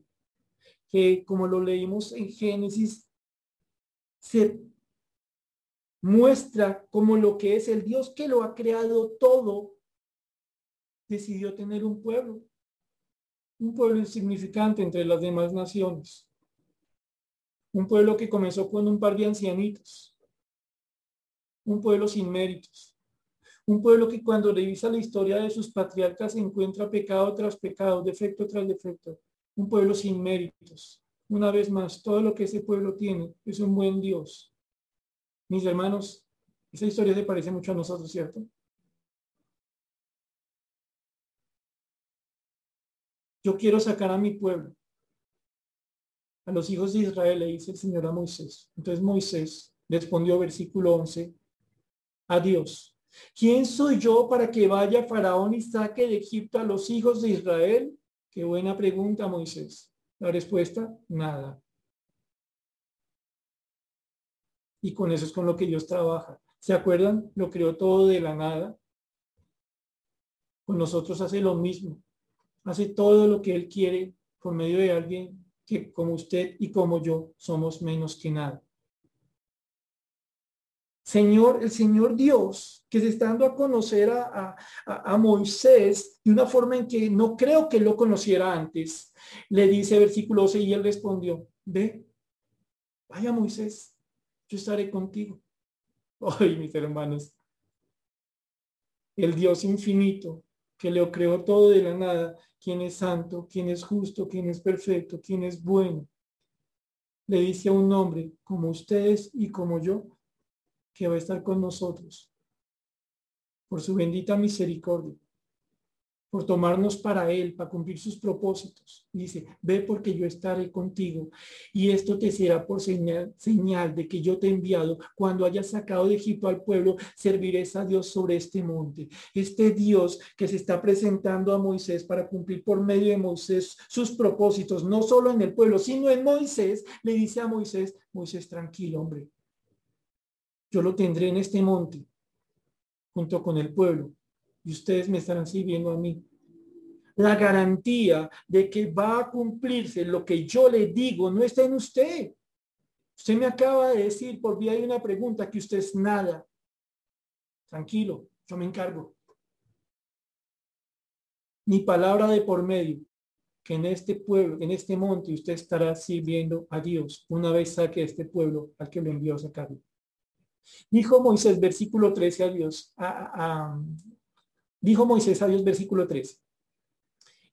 que como lo leímos en Génesis, se muestra como lo que es el Dios que lo ha creado todo, decidió tener un pueblo, un pueblo insignificante entre las demás naciones, un pueblo que comenzó con un par de ancianitos, un pueblo sin méritos, un pueblo que cuando revisa la historia de sus patriarcas encuentra pecado tras pecado, defecto tras defecto, un pueblo sin méritos. Una vez más, todo lo que ese pueblo tiene es un buen Dios, mis hermanos, esa historia se parece mucho a nosotros, ¿cierto? Yo quiero sacar a mi pueblo, a los hijos de Israel, le dice el Señor a Moisés. Entonces Moisés respondió, versículo 11, a Dios. ¿Quién soy yo para que vaya Faraón y saque de Egipto a los hijos de Israel? Qué buena pregunta, Moisés. La respuesta, nada. Y con eso es con lo que Dios trabaja. ¿Se acuerdan? Lo creó todo de la nada. Con nosotros hace lo mismo. Hace todo lo que Él quiere por medio de alguien que como usted y como yo somos menos que nada. Señor, el Señor Dios, que se está dando a conocer a, a, Moisés de una forma en que no creo que lo conociera antes, le dice versículo 12 y él respondió, ve, vaya Moisés, yo estaré contigo. Ay, mis hermanos, el Dios infinito que le creó todo de la nada, quien es santo, quien es justo, quien es perfecto, quien es bueno, le dice a un hombre como ustedes y como yo, que va a estar con nosotros por su bendita misericordia por tomarnos para Él, para cumplir sus propósitos. Dice, ve porque yo estaré contigo y esto te será por señal, señal de que yo te he enviado. Cuando hayas sacado de Egipto al pueblo, serviré a Dios sobre este monte. Este Dios que se está presentando a Moisés para cumplir por medio de Moisés sus propósitos, no solo en el pueblo, sino en Moisés, le dice a Moisés, Moisés, tranquilo, hombre. Yo lo tendré en este monte junto con el pueblo y ustedes me estarán sirviendo a mí. La garantía de que va a cumplirse lo que yo le digo no está en usted. Usted me acaba de decir por vía de una pregunta que usted es nada. Tranquilo, yo me encargo. Mi palabra de por medio, que en este pueblo, en este monte, usted estará sirviendo a Dios una vez saque este pueblo al que lo envió a sacarlo. Dijo Moisés, versículo 13 a Dios, a, Dijo Moisés a Dios, versículo 3.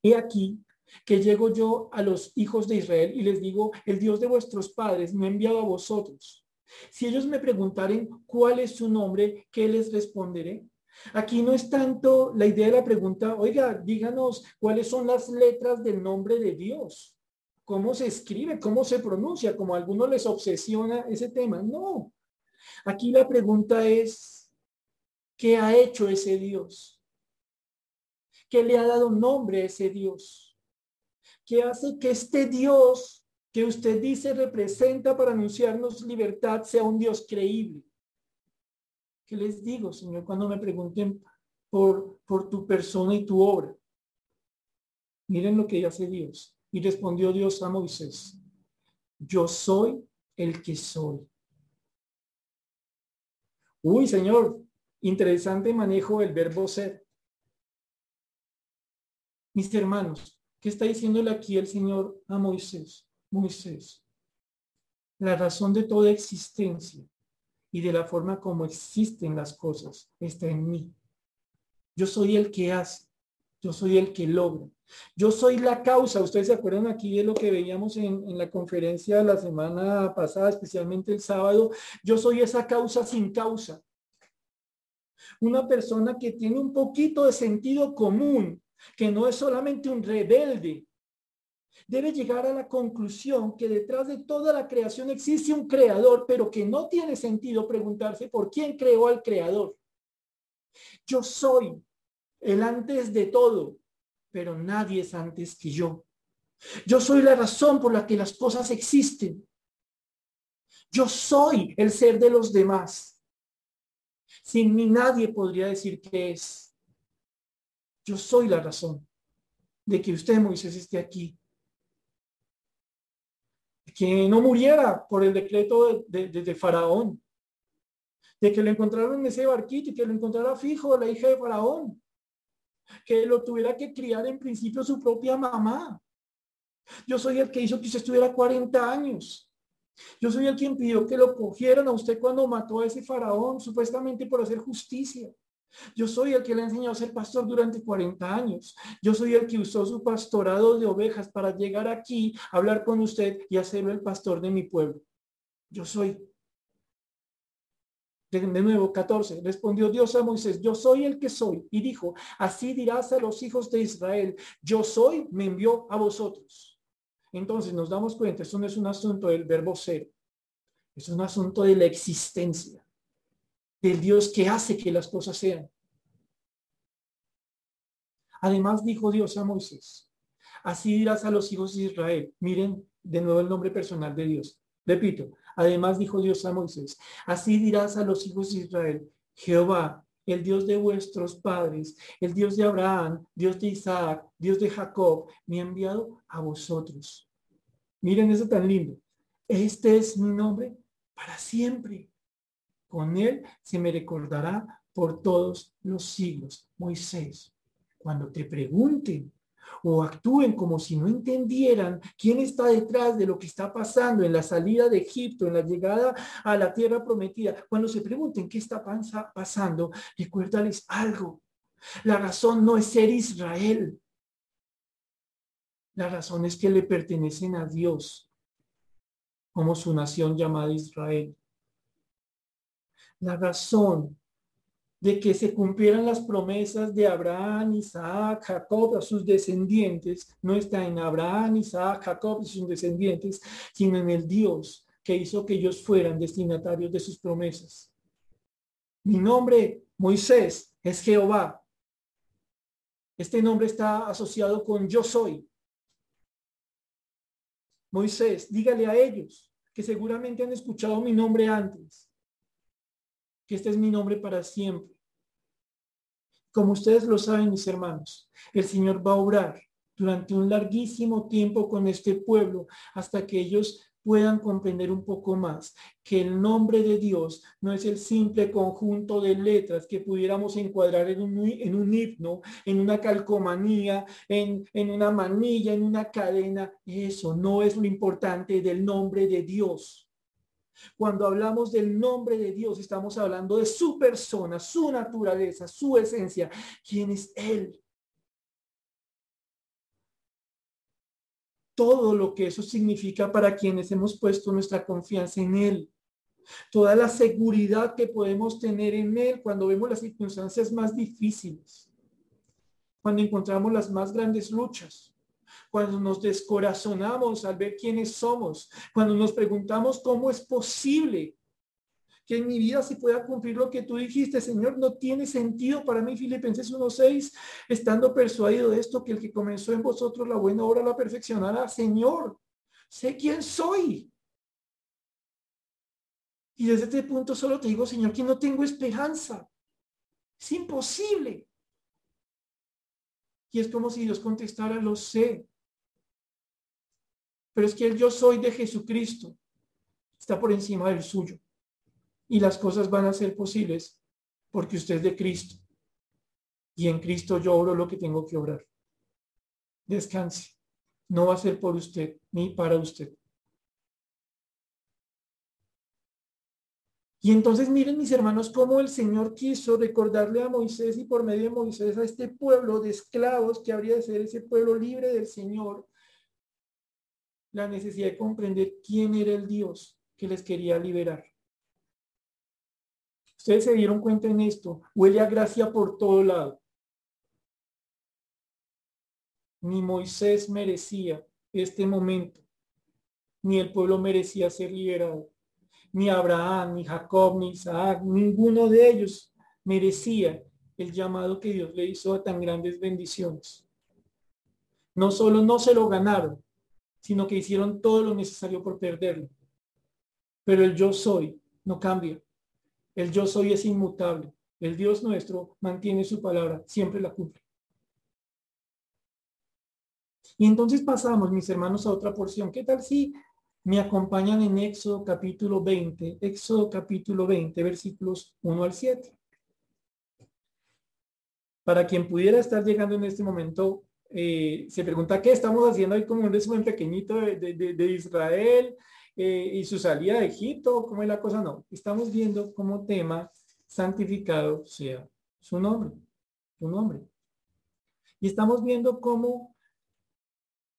He aquí que llego yo a los hijos de Israel y les digo, el Dios de vuestros padres me ha enviado a vosotros. Si ellos me preguntaren cuál es su nombre, ¿qué les responderé? Aquí no es tanto la idea de la pregunta, oiga, díganos cuáles son las letras del nombre de Dios, cómo se escribe, cómo se pronuncia, como a algunos les obsesiona ese tema. No, aquí la pregunta es, ¿qué ha hecho ese Dios? ¿Qué le ha dado nombre a ese Dios? ¿Qué hace que este Dios que usted dice representa para anunciarnos libertad sea un Dios creíble? ¿Qué les digo, Señor, cuando me pregunten por, por tu persona y tu obra? Miren lo que hace Dios. Y respondió Dios a Moisés, yo soy el que soy. Uy, Señor, interesante manejo del verbo ser. Mis hermanos, ¿qué está diciéndole aquí el Señor a Moisés? Moisés, la razón de toda existencia y de la forma como existen las cosas está en mí. Yo soy el que hace, yo soy el que logra. Yo soy la causa. Ustedes se acuerdan aquí de lo que veíamos en, en la conferencia la semana pasada, especialmente el sábado. Yo soy esa causa sin causa. Una persona que tiene un poquito de sentido común, que no es solamente un rebelde, debe llegar a la conclusión que detrás de toda la creación existe un creador, pero que no tiene sentido preguntarse por quién creó al creador. Yo soy el antes de todo, pero nadie es antes que yo. Yo soy la razón por la que las cosas existen. Yo soy el ser de los demás. Sin mí nadie podría decir que es. Yo soy la razón de que usted, Moisés, esté aquí que no muriera por el decreto de, Faraón, de que lo encontraron en ese barquito y que lo encontrara fijo la hija de Faraón, que lo tuviera que criar en principio su propia mamá. Yo soy el que hizo que usted estuviera 40 años. Yo soy el quien pidió que lo cogieran a usted cuando mató a ese faraón, supuestamente por hacer justicia. Yo soy el que le enseñó a ser pastor durante 40 años. Yo soy el que usó su pastorado de ovejas para llegar aquí, hablar con usted y hacerlo el pastor de mi pueblo. Yo soy. De, nuevo, 14. Respondió Dios a Moisés, yo soy el que soy. Y dijo, así dirás a los hijos de Israel, yo soy, me envió a vosotros. Entonces nos damos cuenta, esto no es un asunto del verbo ser, es un asunto de la existencia del Dios que hace que las cosas sean. Además dijo Dios a Moisés, así dirás a los hijos de Israel, miren de nuevo el nombre personal de Dios. Repito, además dijo Dios a Moisés, así dirás a los hijos de Israel, Jehová, el Dios de vuestros padres, el Dios de Abraham, Dios de Isaac, Dios de Jacob, me ha enviado a vosotros. Miren eso tan lindo. Este es mi nombre para siempre. Con él se me recordará por todos los siglos. Moisés, cuando te pregunten o actúen como si no entendieran quién está detrás de lo que está pasando en la salida de Egipto, en la llegada a la tierra prometida, cuando se pregunten qué está pasando, recuérdales algo. La razón no es ser Israel. La razón es que le pertenecen a Dios como su nación llamada Israel la razón de que se cumplieran las promesas de Abraham, Isaac, Jacob, a sus descendientes, no está en Abraham, Isaac, Jacob y sus descendientes, sino en el Dios que hizo que ellos fueran destinatarios de sus promesas. Mi nombre, Moisés, es Jehová. Este nombre está asociado con yo soy. Moisés, dígale a ellos que seguramente han escuchado mi nombre antes este es mi nombre para siempre. Como ustedes lo saben, mis hermanos, el Señor va a obrar durante un larguísimo tiempo con este pueblo hasta que ellos puedan comprender un poco más que el nombre de Dios no es el simple conjunto de letras que pudiéramos encuadrar en un, himno, en una calcomanía, en una manilla, en una cadena. Eso no es lo importante del nombre de Dios. Cuando hablamos del nombre de Dios, estamos hablando de su persona, su naturaleza, su esencia, quién es Él. Todo lo que eso significa para quienes hemos puesto nuestra confianza en Él. toda la seguridad que podemos tener en Él cuando vemos las circunstancias más difíciles, cuando encontramos las más grandes luchas, cuando nos descorazonamos al ver quiénes somos, cuando nos preguntamos cómo es posible que en mi vida se pueda cumplir lo que tú dijiste, Señor, no tiene sentido para mí, Filipenses 1.6, estando persuadido de esto, que el que comenzó en vosotros la buena obra la perfeccionará, Señor, sé quién soy. Y desde este punto solo te digo, Señor, que no tengo esperanza. Es imposible. Y es como si Dios contestara, lo sé. Pero es que el yo soy de Jesucristo está por encima del suyo y las cosas van a ser posibles porque usted es de Cristo. Y en Cristo yo oro lo que tengo que obrar. Descanse. No va a ser por usted ni para usted. Y entonces miren mis hermanos cómo el Señor quiso recordarle a Moisés y por medio de Moisés a este pueblo de esclavos que habría de ser ese pueblo libre del Señor, la necesidad de comprender quién era el Dios que les quería liberar. Ustedes se dieron cuenta en esto. Huele a gracia por todo lado. Ni Moisés merecía este momento, ni el pueblo merecía ser liberado. Ni Abraham, ni Jacob, ni Isaac, ninguno de ellos merecía el llamado que Dios le hizo a tan grandes bendiciones. No solo no se lo ganaron, sino que hicieron todo lo necesario por perderlo. Pero el yo soy no cambia. El yo soy es inmutable. El Dios nuestro mantiene su palabra, siempre la cumple. Y entonces pasamos, mis hermanos, a otra porción. ¿Qué tal si me acompañan en Éxodo capítulo 20, Éxodo capítulo 20, versículos 1 al 7? Para quien pudiera estar llegando en este momento, eh, se pregunta qué estamos haciendo ahí como un resumen pequeñito de Israel, eh, y su salida de Egipto, ¿cómo es la cosa? No, estamos viendo como tema santificado sea su nombre, su nombre. Y estamos viendo cómo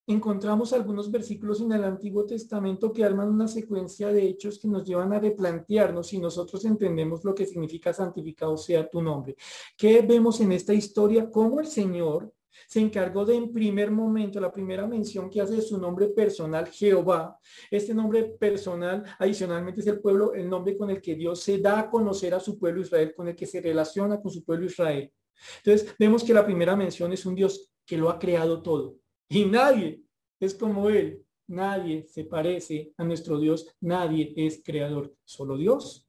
encontramos algunos versículos en el Antiguo Testamento que arman una secuencia de hechos que nos llevan a replantearnos si nosotros entendemos lo que significa santificado sea tu nombre. ¿Qué vemos en esta historia? Cómo el Señor se encargó de en primer momento, la primera mención que hace de su nombre personal, Jehová. Este nombre personal adicionalmente es el pueblo, el nombre con el que Dios se da a conocer a su pueblo Israel, con el que se relaciona con su pueblo Israel. Entonces vemos que la primera mención es un Dios que lo ha creado todo. Y nadie es como Él. Nadie se parece a nuestro Dios. Nadie es creador. Solo Dios.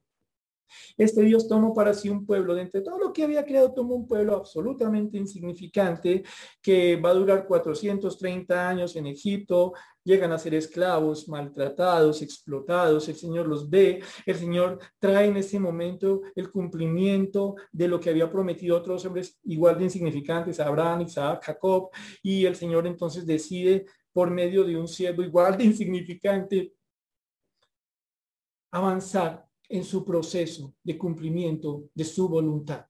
Este Dios tomó para sí un pueblo, de entre todo lo que había creado, tomó un pueblo absolutamente insignificante que va a durar 430 años en Egipto, llegan a ser esclavos, maltratados, explotados, el Señor los ve, el Señor trae en ese momento el cumplimiento de lo que había prometido otros hombres igual de insignificantes, Abraham, Isaac, Jacob, y el Señor entonces decide por medio de un siervo igual de insignificante avanzar en su proceso de cumplimiento de su voluntad.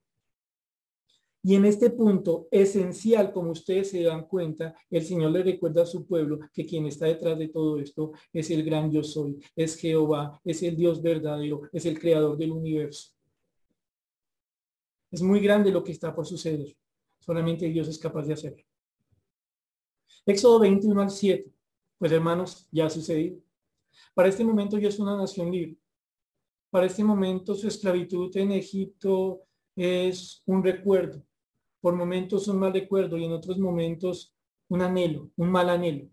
Y en este punto esencial, como ustedes se dan cuenta, el Señor le recuerda a su pueblo que quien está detrás de todo esto es el gran yo soy, es Jehová, es el Dios verdadero, es el creador del universo. Es muy grande lo que está por suceder. Solamente Dios es capaz de hacerlo. Éxodo 21 al 7. Pues hermanos, ya ha sucedido. Para este momento yo es una nación libre. Para este momento su esclavitud en Egipto es un recuerdo. Por momentos un mal recuerdo y en otros momentos un anhelo, un mal anhelo.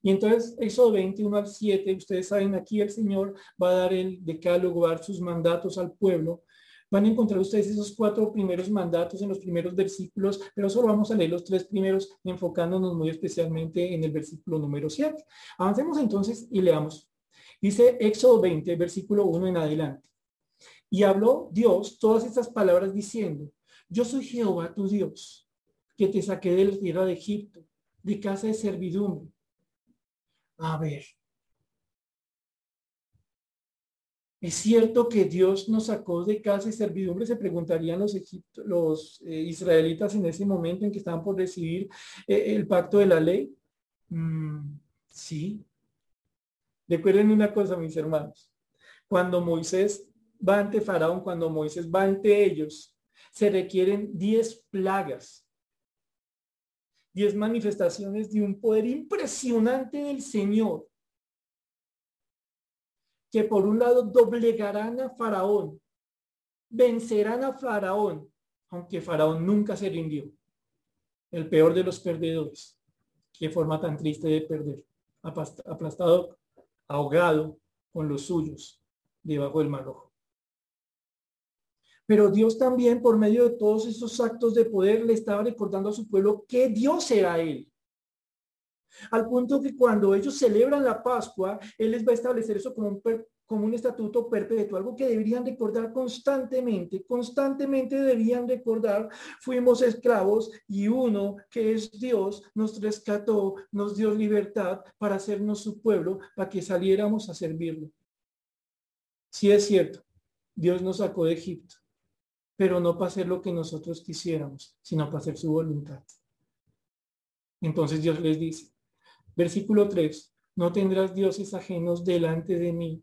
Y entonces, Éxodo 21 al 7, ustedes saben, aquí el Señor va a dar el decálogo, va a dar sus mandatos al pueblo. Van a encontrar ustedes esos cuatro primeros mandatos en los primeros versículos, pero solo vamos a leer los tres primeros, enfocándonos muy especialmente en el versículo número 7. Avancemos entonces y leamos. Dice Éxodo 20, versículo 1 en adelante. Y habló Dios todas estas palabras diciendo, yo soy Jehová tu Dios, que te saqué de la tierra de Egipto, de casa de servidumbre. A ver. ¿Es cierto que Dios nos sacó de casa de servidumbre? Se preguntarían los, los eh, israelitas en ese momento en que estaban por recibir eh, el pacto de la ley. Mm, sí, Recuerden una cosa, mis hermanos. Cuando Moisés va ante Faraón, cuando Moisés va ante ellos, se requieren diez plagas, diez manifestaciones de un poder impresionante del Señor, que por un lado doblegarán a Faraón, vencerán a Faraón, aunque Faraón nunca se rindió. El peor de los perdedores. Qué forma tan triste de perder. Aplastado, ahogado con los suyos debajo del mar rojo. Pero Dios también, por medio de todos esos actos de poder, le estaba recordando a su pueblo que Dios era Él. Al punto que cuando ellos celebran la Pascua, Él les va a establecer eso como un, como un estatuto perpetuo, algo que deberían recordar constantemente, constantemente deberían recordar, fuimos esclavos y uno que es Dios nos rescató, nos dio libertad para hacernos su pueblo, para que saliéramos a servirlo. Sí es cierto, Dios nos sacó de Egipto, pero no para hacer lo que nosotros quisiéramos, sino para hacer su voluntad. Entonces Dios les dice, versículo 3, no tendrás dioses ajenos delante de mí,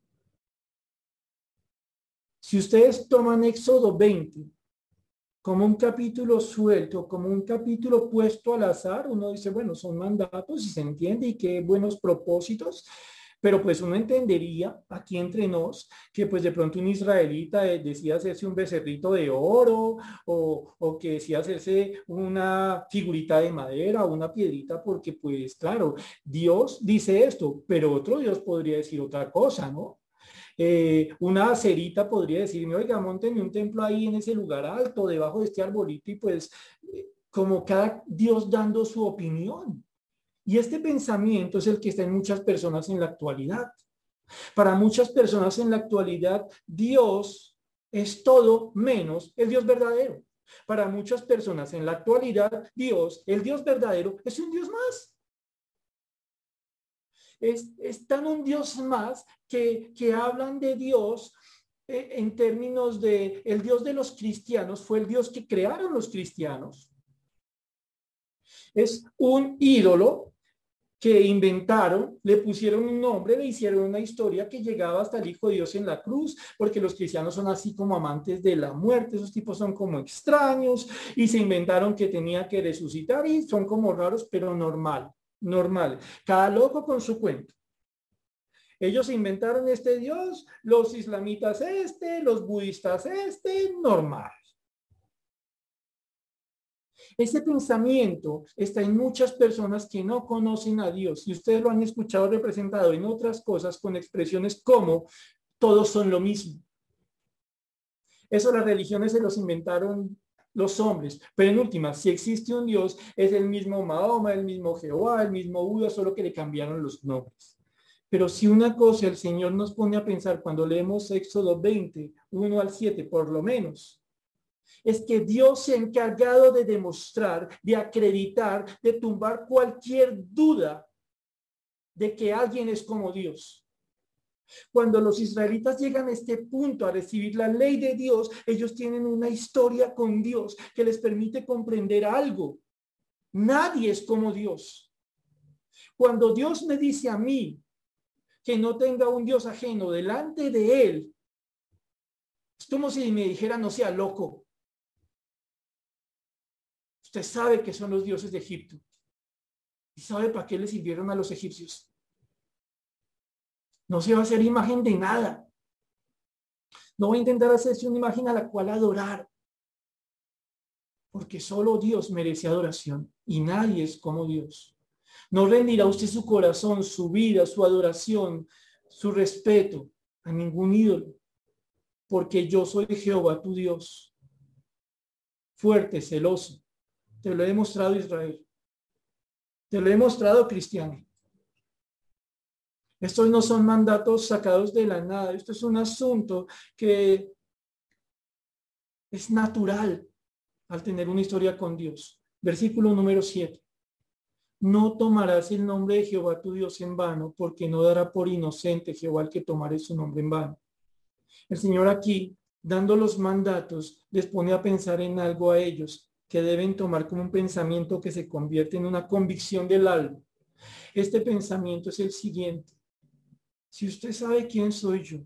Si ustedes toman Éxodo 20 como un capítulo suelto, como un capítulo puesto al azar, uno dice, bueno, son mandatos y se entiende y qué buenos propósitos, pero pues uno entendería aquí entre nos que pues de pronto un israelita decía hacerse un becerrito de oro o, o que decía hacerse una figurita de madera o una piedrita porque pues claro, Dios dice esto, pero otro Dios podría decir otra cosa, ¿no? Eh, una cerita podría decirme, oiga, montenme un templo ahí en ese lugar alto, debajo de este arbolito y pues eh, como cada Dios dando su opinión. Y este pensamiento es el que está en muchas personas en la actualidad. Para muchas personas en la actualidad, Dios es todo menos el Dios verdadero. Para muchas personas en la actualidad, Dios, el Dios verdadero, es un Dios más. Es, tan un Dios más que, que hablan de Dios eh, en términos de el Dios de los cristianos, fue el Dios que crearon los cristianos. Es un ídolo que inventaron, le pusieron un nombre, le hicieron una historia que llegaba hasta el Hijo de Dios en la cruz, porque los cristianos son así como amantes de la muerte, esos tipos son como extraños y se inventaron que tenía que resucitar y son como raros, pero normal, normal. Cada loco con su cuento. Ellos inventaron este Dios, los islamitas este, los budistas este, normal. Ese pensamiento está en muchas personas que no conocen a Dios y ustedes lo han escuchado representado en otras cosas con expresiones como todos son lo mismo. Eso las religiones se los inventaron los hombres, pero en última, si existe un Dios, es el mismo Mahoma, el mismo Jehová, el mismo Buda, solo que le cambiaron los nombres. Pero si una cosa el Señor nos pone a pensar cuando leemos Éxodo 20, 1 al 7, por lo menos, es que Dios se ha encargado de demostrar, de acreditar, de tumbar cualquier duda de que alguien es como Dios. Cuando los israelitas llegan a este punto a recibir la ley de Dios, ellos tienen una historia con Dios que les permite comprender algo. Nadie es como Dios. Cuando Dios me dice a mí que no tenga un Dios ajeno delante de él, es como si me dijera no sea loco. Usted sabe que son los dioses de Egipto. ¿Y sabe para qué le sirvieron a los egipcios? No se va a hacer imagen de nada. No va a intentar hacerse una imagen a la cual adorar. Porque solo Dios merece adoración y nadie es como Dios. No rendirá usted su corazón, su vida, su adoración, su respeto a ningún ídolo. Porque yo soy Jehová, tu Dios. Fuerte, celoso, te lo he mostrado Israel. Te lo he mostrado cristiano. Estos no son mandatos sacados de la nada. Esto es un asunto que es natural al tener una historia con Dios. Versículo número 7. No tomarás el nombre de Jehová tu Dios en vano, porque no dará por inocente Jehová el que tomare su nombre en vano. El Señor aquí, dando los mandatos, les pone a pensar en algo a ellos que deben tomar como un pensamiento que se convierte en una convicción del alma. Este pensamiento es el siguiente. Si usted sabe quién soy yo,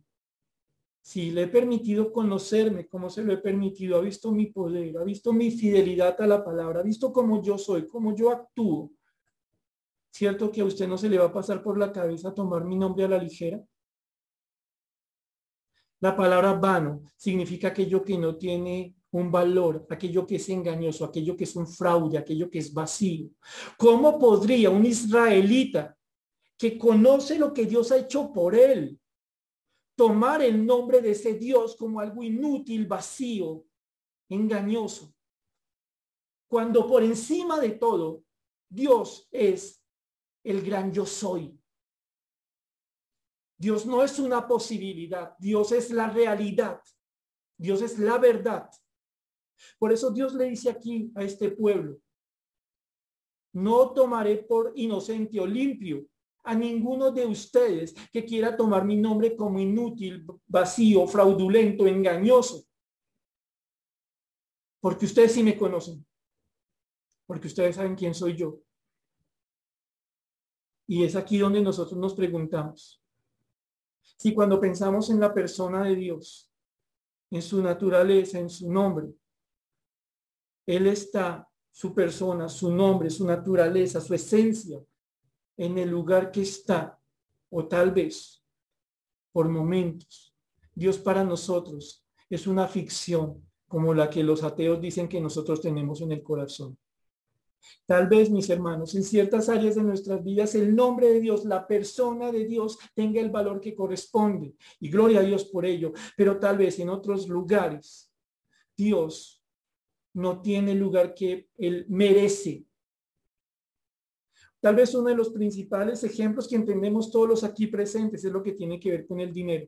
si le he permitido conocerme como se lo he permitido, ha visto mi poder, ha visto mi fidelidad a la palabra, ha visto cómo yo soy, cómo yo actúo. ¿Cierto que a usted no se le va a pasar por la cabeza tomar mi nombre a la ligera? La palabra vano significa aquello que no tiene un valor, aquello que es engañoso, aquello que es un fraude, aquello que es vacío. ¿Cómo podría un israelita que conoce lo que Dios ha hecho por él, tomar el nombre de ese Dios como algo inútil, vacío, engañoso. Cuando por encima de todo, Dios es el gran yo soy. Dios no es una posibilidad, Dios es la realidad, Dios es la verdad. Por eso Dios le dice aquí a este pueblo, no tomaré por inocente o limpio a ninguno de ustedes que quiera tomar mi nombre como inútil, vacío, fraudulento, engañoso. Porque ustedes sí me conocen. Porque ustedes saben quién soy yo. Y es aquí donde nosotros nos preguntamos. Si cuando pensamos en la persona de Dios, en su naturaleza, en su nombre, Él está, su persona, su nombre, su naturaleza, su esencia, en el lugar que está, o tal vez por momentos. Dios para nosotros es una ficción como la que los ateos dicen que nosotros tenemos en el corazón. Tal vez, mis hermanos, en ciertas áreas de nuestras vidas el nombre de Dios, la persona de Dios tenga el valor que corresponde y gloria a Dios por ello, pero tal vez en otros lugares Dios no tiene el lugar que él merece Tal vez uno de los principales ejemplos que entendemos todos los aquí presentes es lo que tiene que ver con el dinero.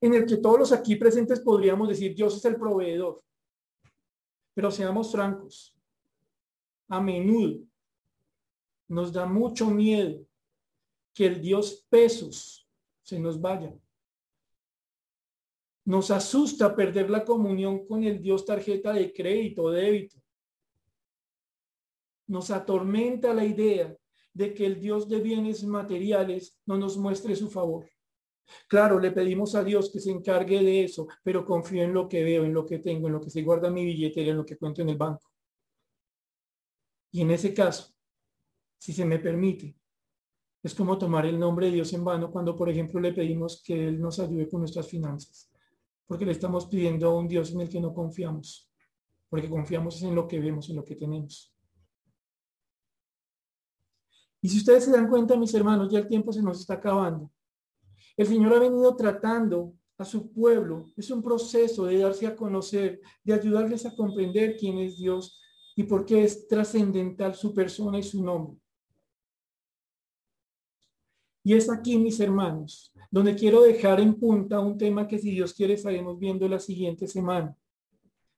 En el que todos los aquí presentes podríamos decir, Dios es el proveedor. Pero seamos francos, a menudo nos da mucho miedo que el Dios pesos se nos vaya. Nos asusta perder la comunión con el Dios tarjeta de crédito, débito nos atormenta la idea de que el Dios de bienes materiales no nos muestre su favor. Claro, le pedimos a Dios que se encargue de eso, pero confío en lo que veo, en lo que tengo, en lo que se guarda mi billetera, en lo que cuento en el banco. Y en ese caso, si se me permite, es como tomar el nombre de Dios en vano cuando, por ejemplo, le pedimos que Él nos ayude con nuestras finanzas, porque le estamos pidiendo a un Dios en el que no confiamos, porque confiamos en lo que vemos, en lo que tenemos. Y si ustedes se dan cuenta, mis hermanos, ya el tiempo se nos está acabando. El Señor ha venido tratando a su pueblo. Es un proceso de darse a conocer, de ayudarles a comprender quién es Dios y por qué es trascendental su persona y su nombre. Y es aquí, mis hermanos, donde quiero dejar en punta un tema que si Dios quiere estaremos viendo la siguiente semana.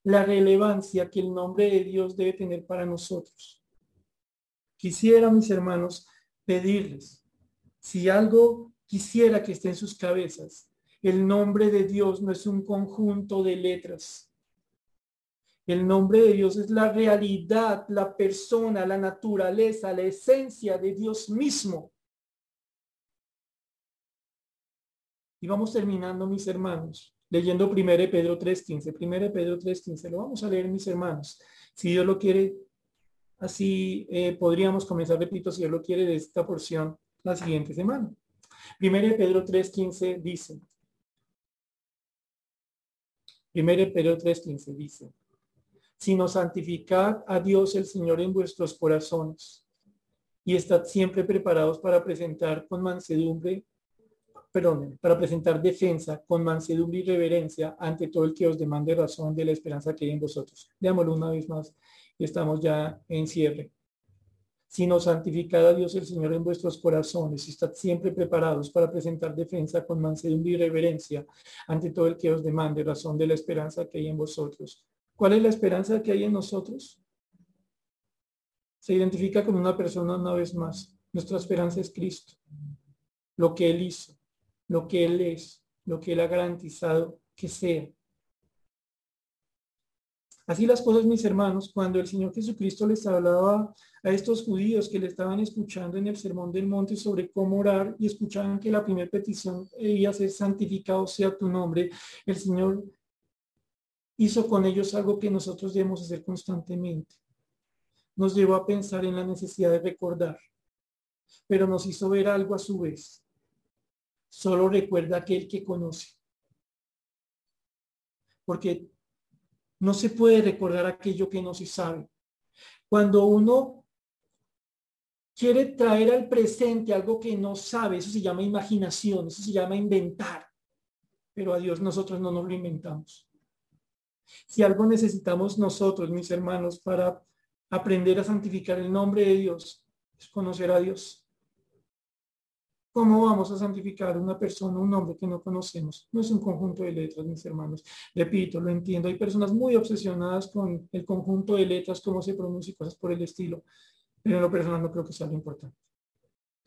La relevancia que el nombre de Dios debe tener para nosotros. Quisiera, mis hermanos, pedirles, si algo quisiera que esté en sus cabezas, el nombre de Dios no es un conjunto de letras. El nombre de Dios es la realidad, la persona, la naturaleza, la esencia de Dios mismo. Y vamos terminando, mis hermanos, leyendo 1 Pedro 3.15. 1 Pedro 3.15. Lo vamos a leer, mis hermanos. Si Dios lo quiere, Así eh, podríamos comenzar, repito, si Dios lo quiere, de esta porción la siguiente semana. Primero Pedro 3.15 dice, Primero Pedro 3.15 dice, sino santificad a Dios el Señor en vuestros corazones y estad siempre preparados para presentar con mansedumbre, perdón, para presentar defensa con mansedumbre y reverencia ante todo el que os demande razón de la esperanza que hay en vosotros. Leámoslo una vez más estamos ya en cierre. sino santificad a Dios el Señor en vuestros corazones estad siempre preparados para presentar defensa con mansedumbre y reverencia ante todo el que os demande razón de la esperanza que hay en vosotros. ¿Cuál es la esperanza que hay en nosotros? Se identifica con una persona una vez más. Nuestra esperanza es Cristo, lo que Él hizo, lo que Él es, lo que Él ha garantizado que sea. Así las cosas, mis hermanos, cuando el Señor Jesucristo les hablaba a estos judíos que le estaban escuchando en el Sermón del Monte sobre cómo orar y escuchaban que la primera petición debía ser santificado sea tu nombre, el Señor hizo con ellos algo que nosotros debemos hacer constantemente. Nos llevó a pensar en la necesidad de recordar, pero nos hizo ver algo a su vez. Solo recuerda aquel que conoce. Porque no se puede recordar aquello que no se sabe. Cuando uno quiere traer al presente algo que no sabe, eso se llama imaginación, eso se llama inventar. Pero a Dios nosotros no nos lo inventamos. Si algo necesitamos nosotros, mis hermanos, para aprender a santificar el nombre de Dios, es conocer a Dios. ¿Cómo vamos a santificar una persona, un nombre que no conocemos? No es un conjunto de letras, mis hermanos. Repito, lo entiendo. Hay personas muy obsesionadas con el conjunto de letras, cómo se pronuncia y cosas por el estilo. Pero en lo personal no creo que sea lo importante.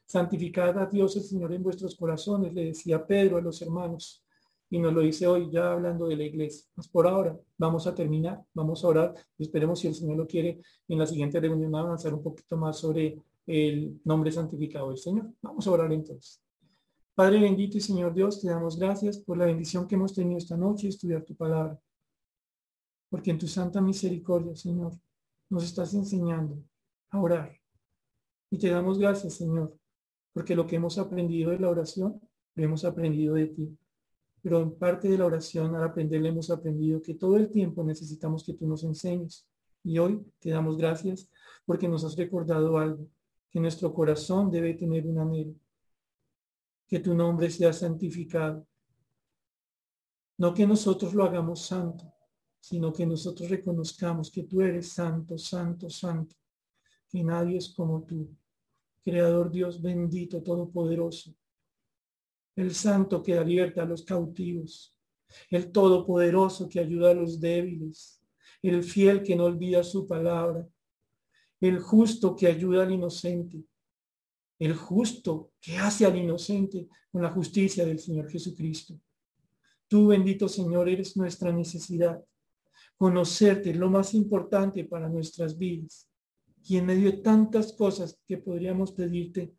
Santificad a Dios el Señor en vuestros corazones, le decía Pedro a los hermanos. Y nos lo dice hoy ya hablando de la iglesia. Por ahora vamos a terminar, vamos a orar y esperemos si el Señor lo quiere en la siguiente reunión avanzar un poquito más sobre el nombre santificado del Señor. Vamos a orar entonces. Padre bendito y Señor Dios, te damos gracias por la bendición que hemos tenido esta noche estudiar tu palabra. Porque en tu santa misericordia, Señor, nos estás enseñando a orar. Y te damos gracias, Señor, porque lo que hemos aprendido de la oración, lo hemos aprendido de ti. Pero en parte de la oración, al aprenderle, hemos aprendido que todo el tiempo necesitamos que tú nos enseñes. Y hoy te damos gracias porque nos has recordado algo que nuestro corazón debe tener un anhelo, que tu nombre sea santificado. No que nosotros lo hagamos santo, sino que nosotros reconozcamos que tú eres santo, santo, santo, que nadie es como tú. Creador Dios bendito, todopoderoso. El santo que abierta a los cautivos. El todopoderoso que ayuda a los débiles. El fiel que no olvida su palabra el justo que ayuda al inocente, el justo que hace al inocente con la justicia del Señor Jesucristo. Tú, bendito Señor, eres nuestra necesidad. Conocerte es lo más importante para nuestras vidas. Y en medio de tantas cosas que podríamos pedirte,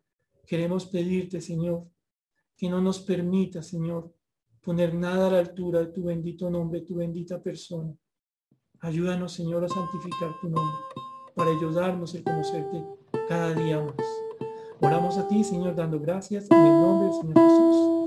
queremos pedirte, Señor, que no nos permita, Señor, poner nada a la altura de tu bendito nombre, tu bendita persona. Ayúdanos, Señor, a santificar tu nombre para ayudarnos a conocerte cada día más. Oramos a ti, Señor, dando gracias en el nombre del Señor Jesús.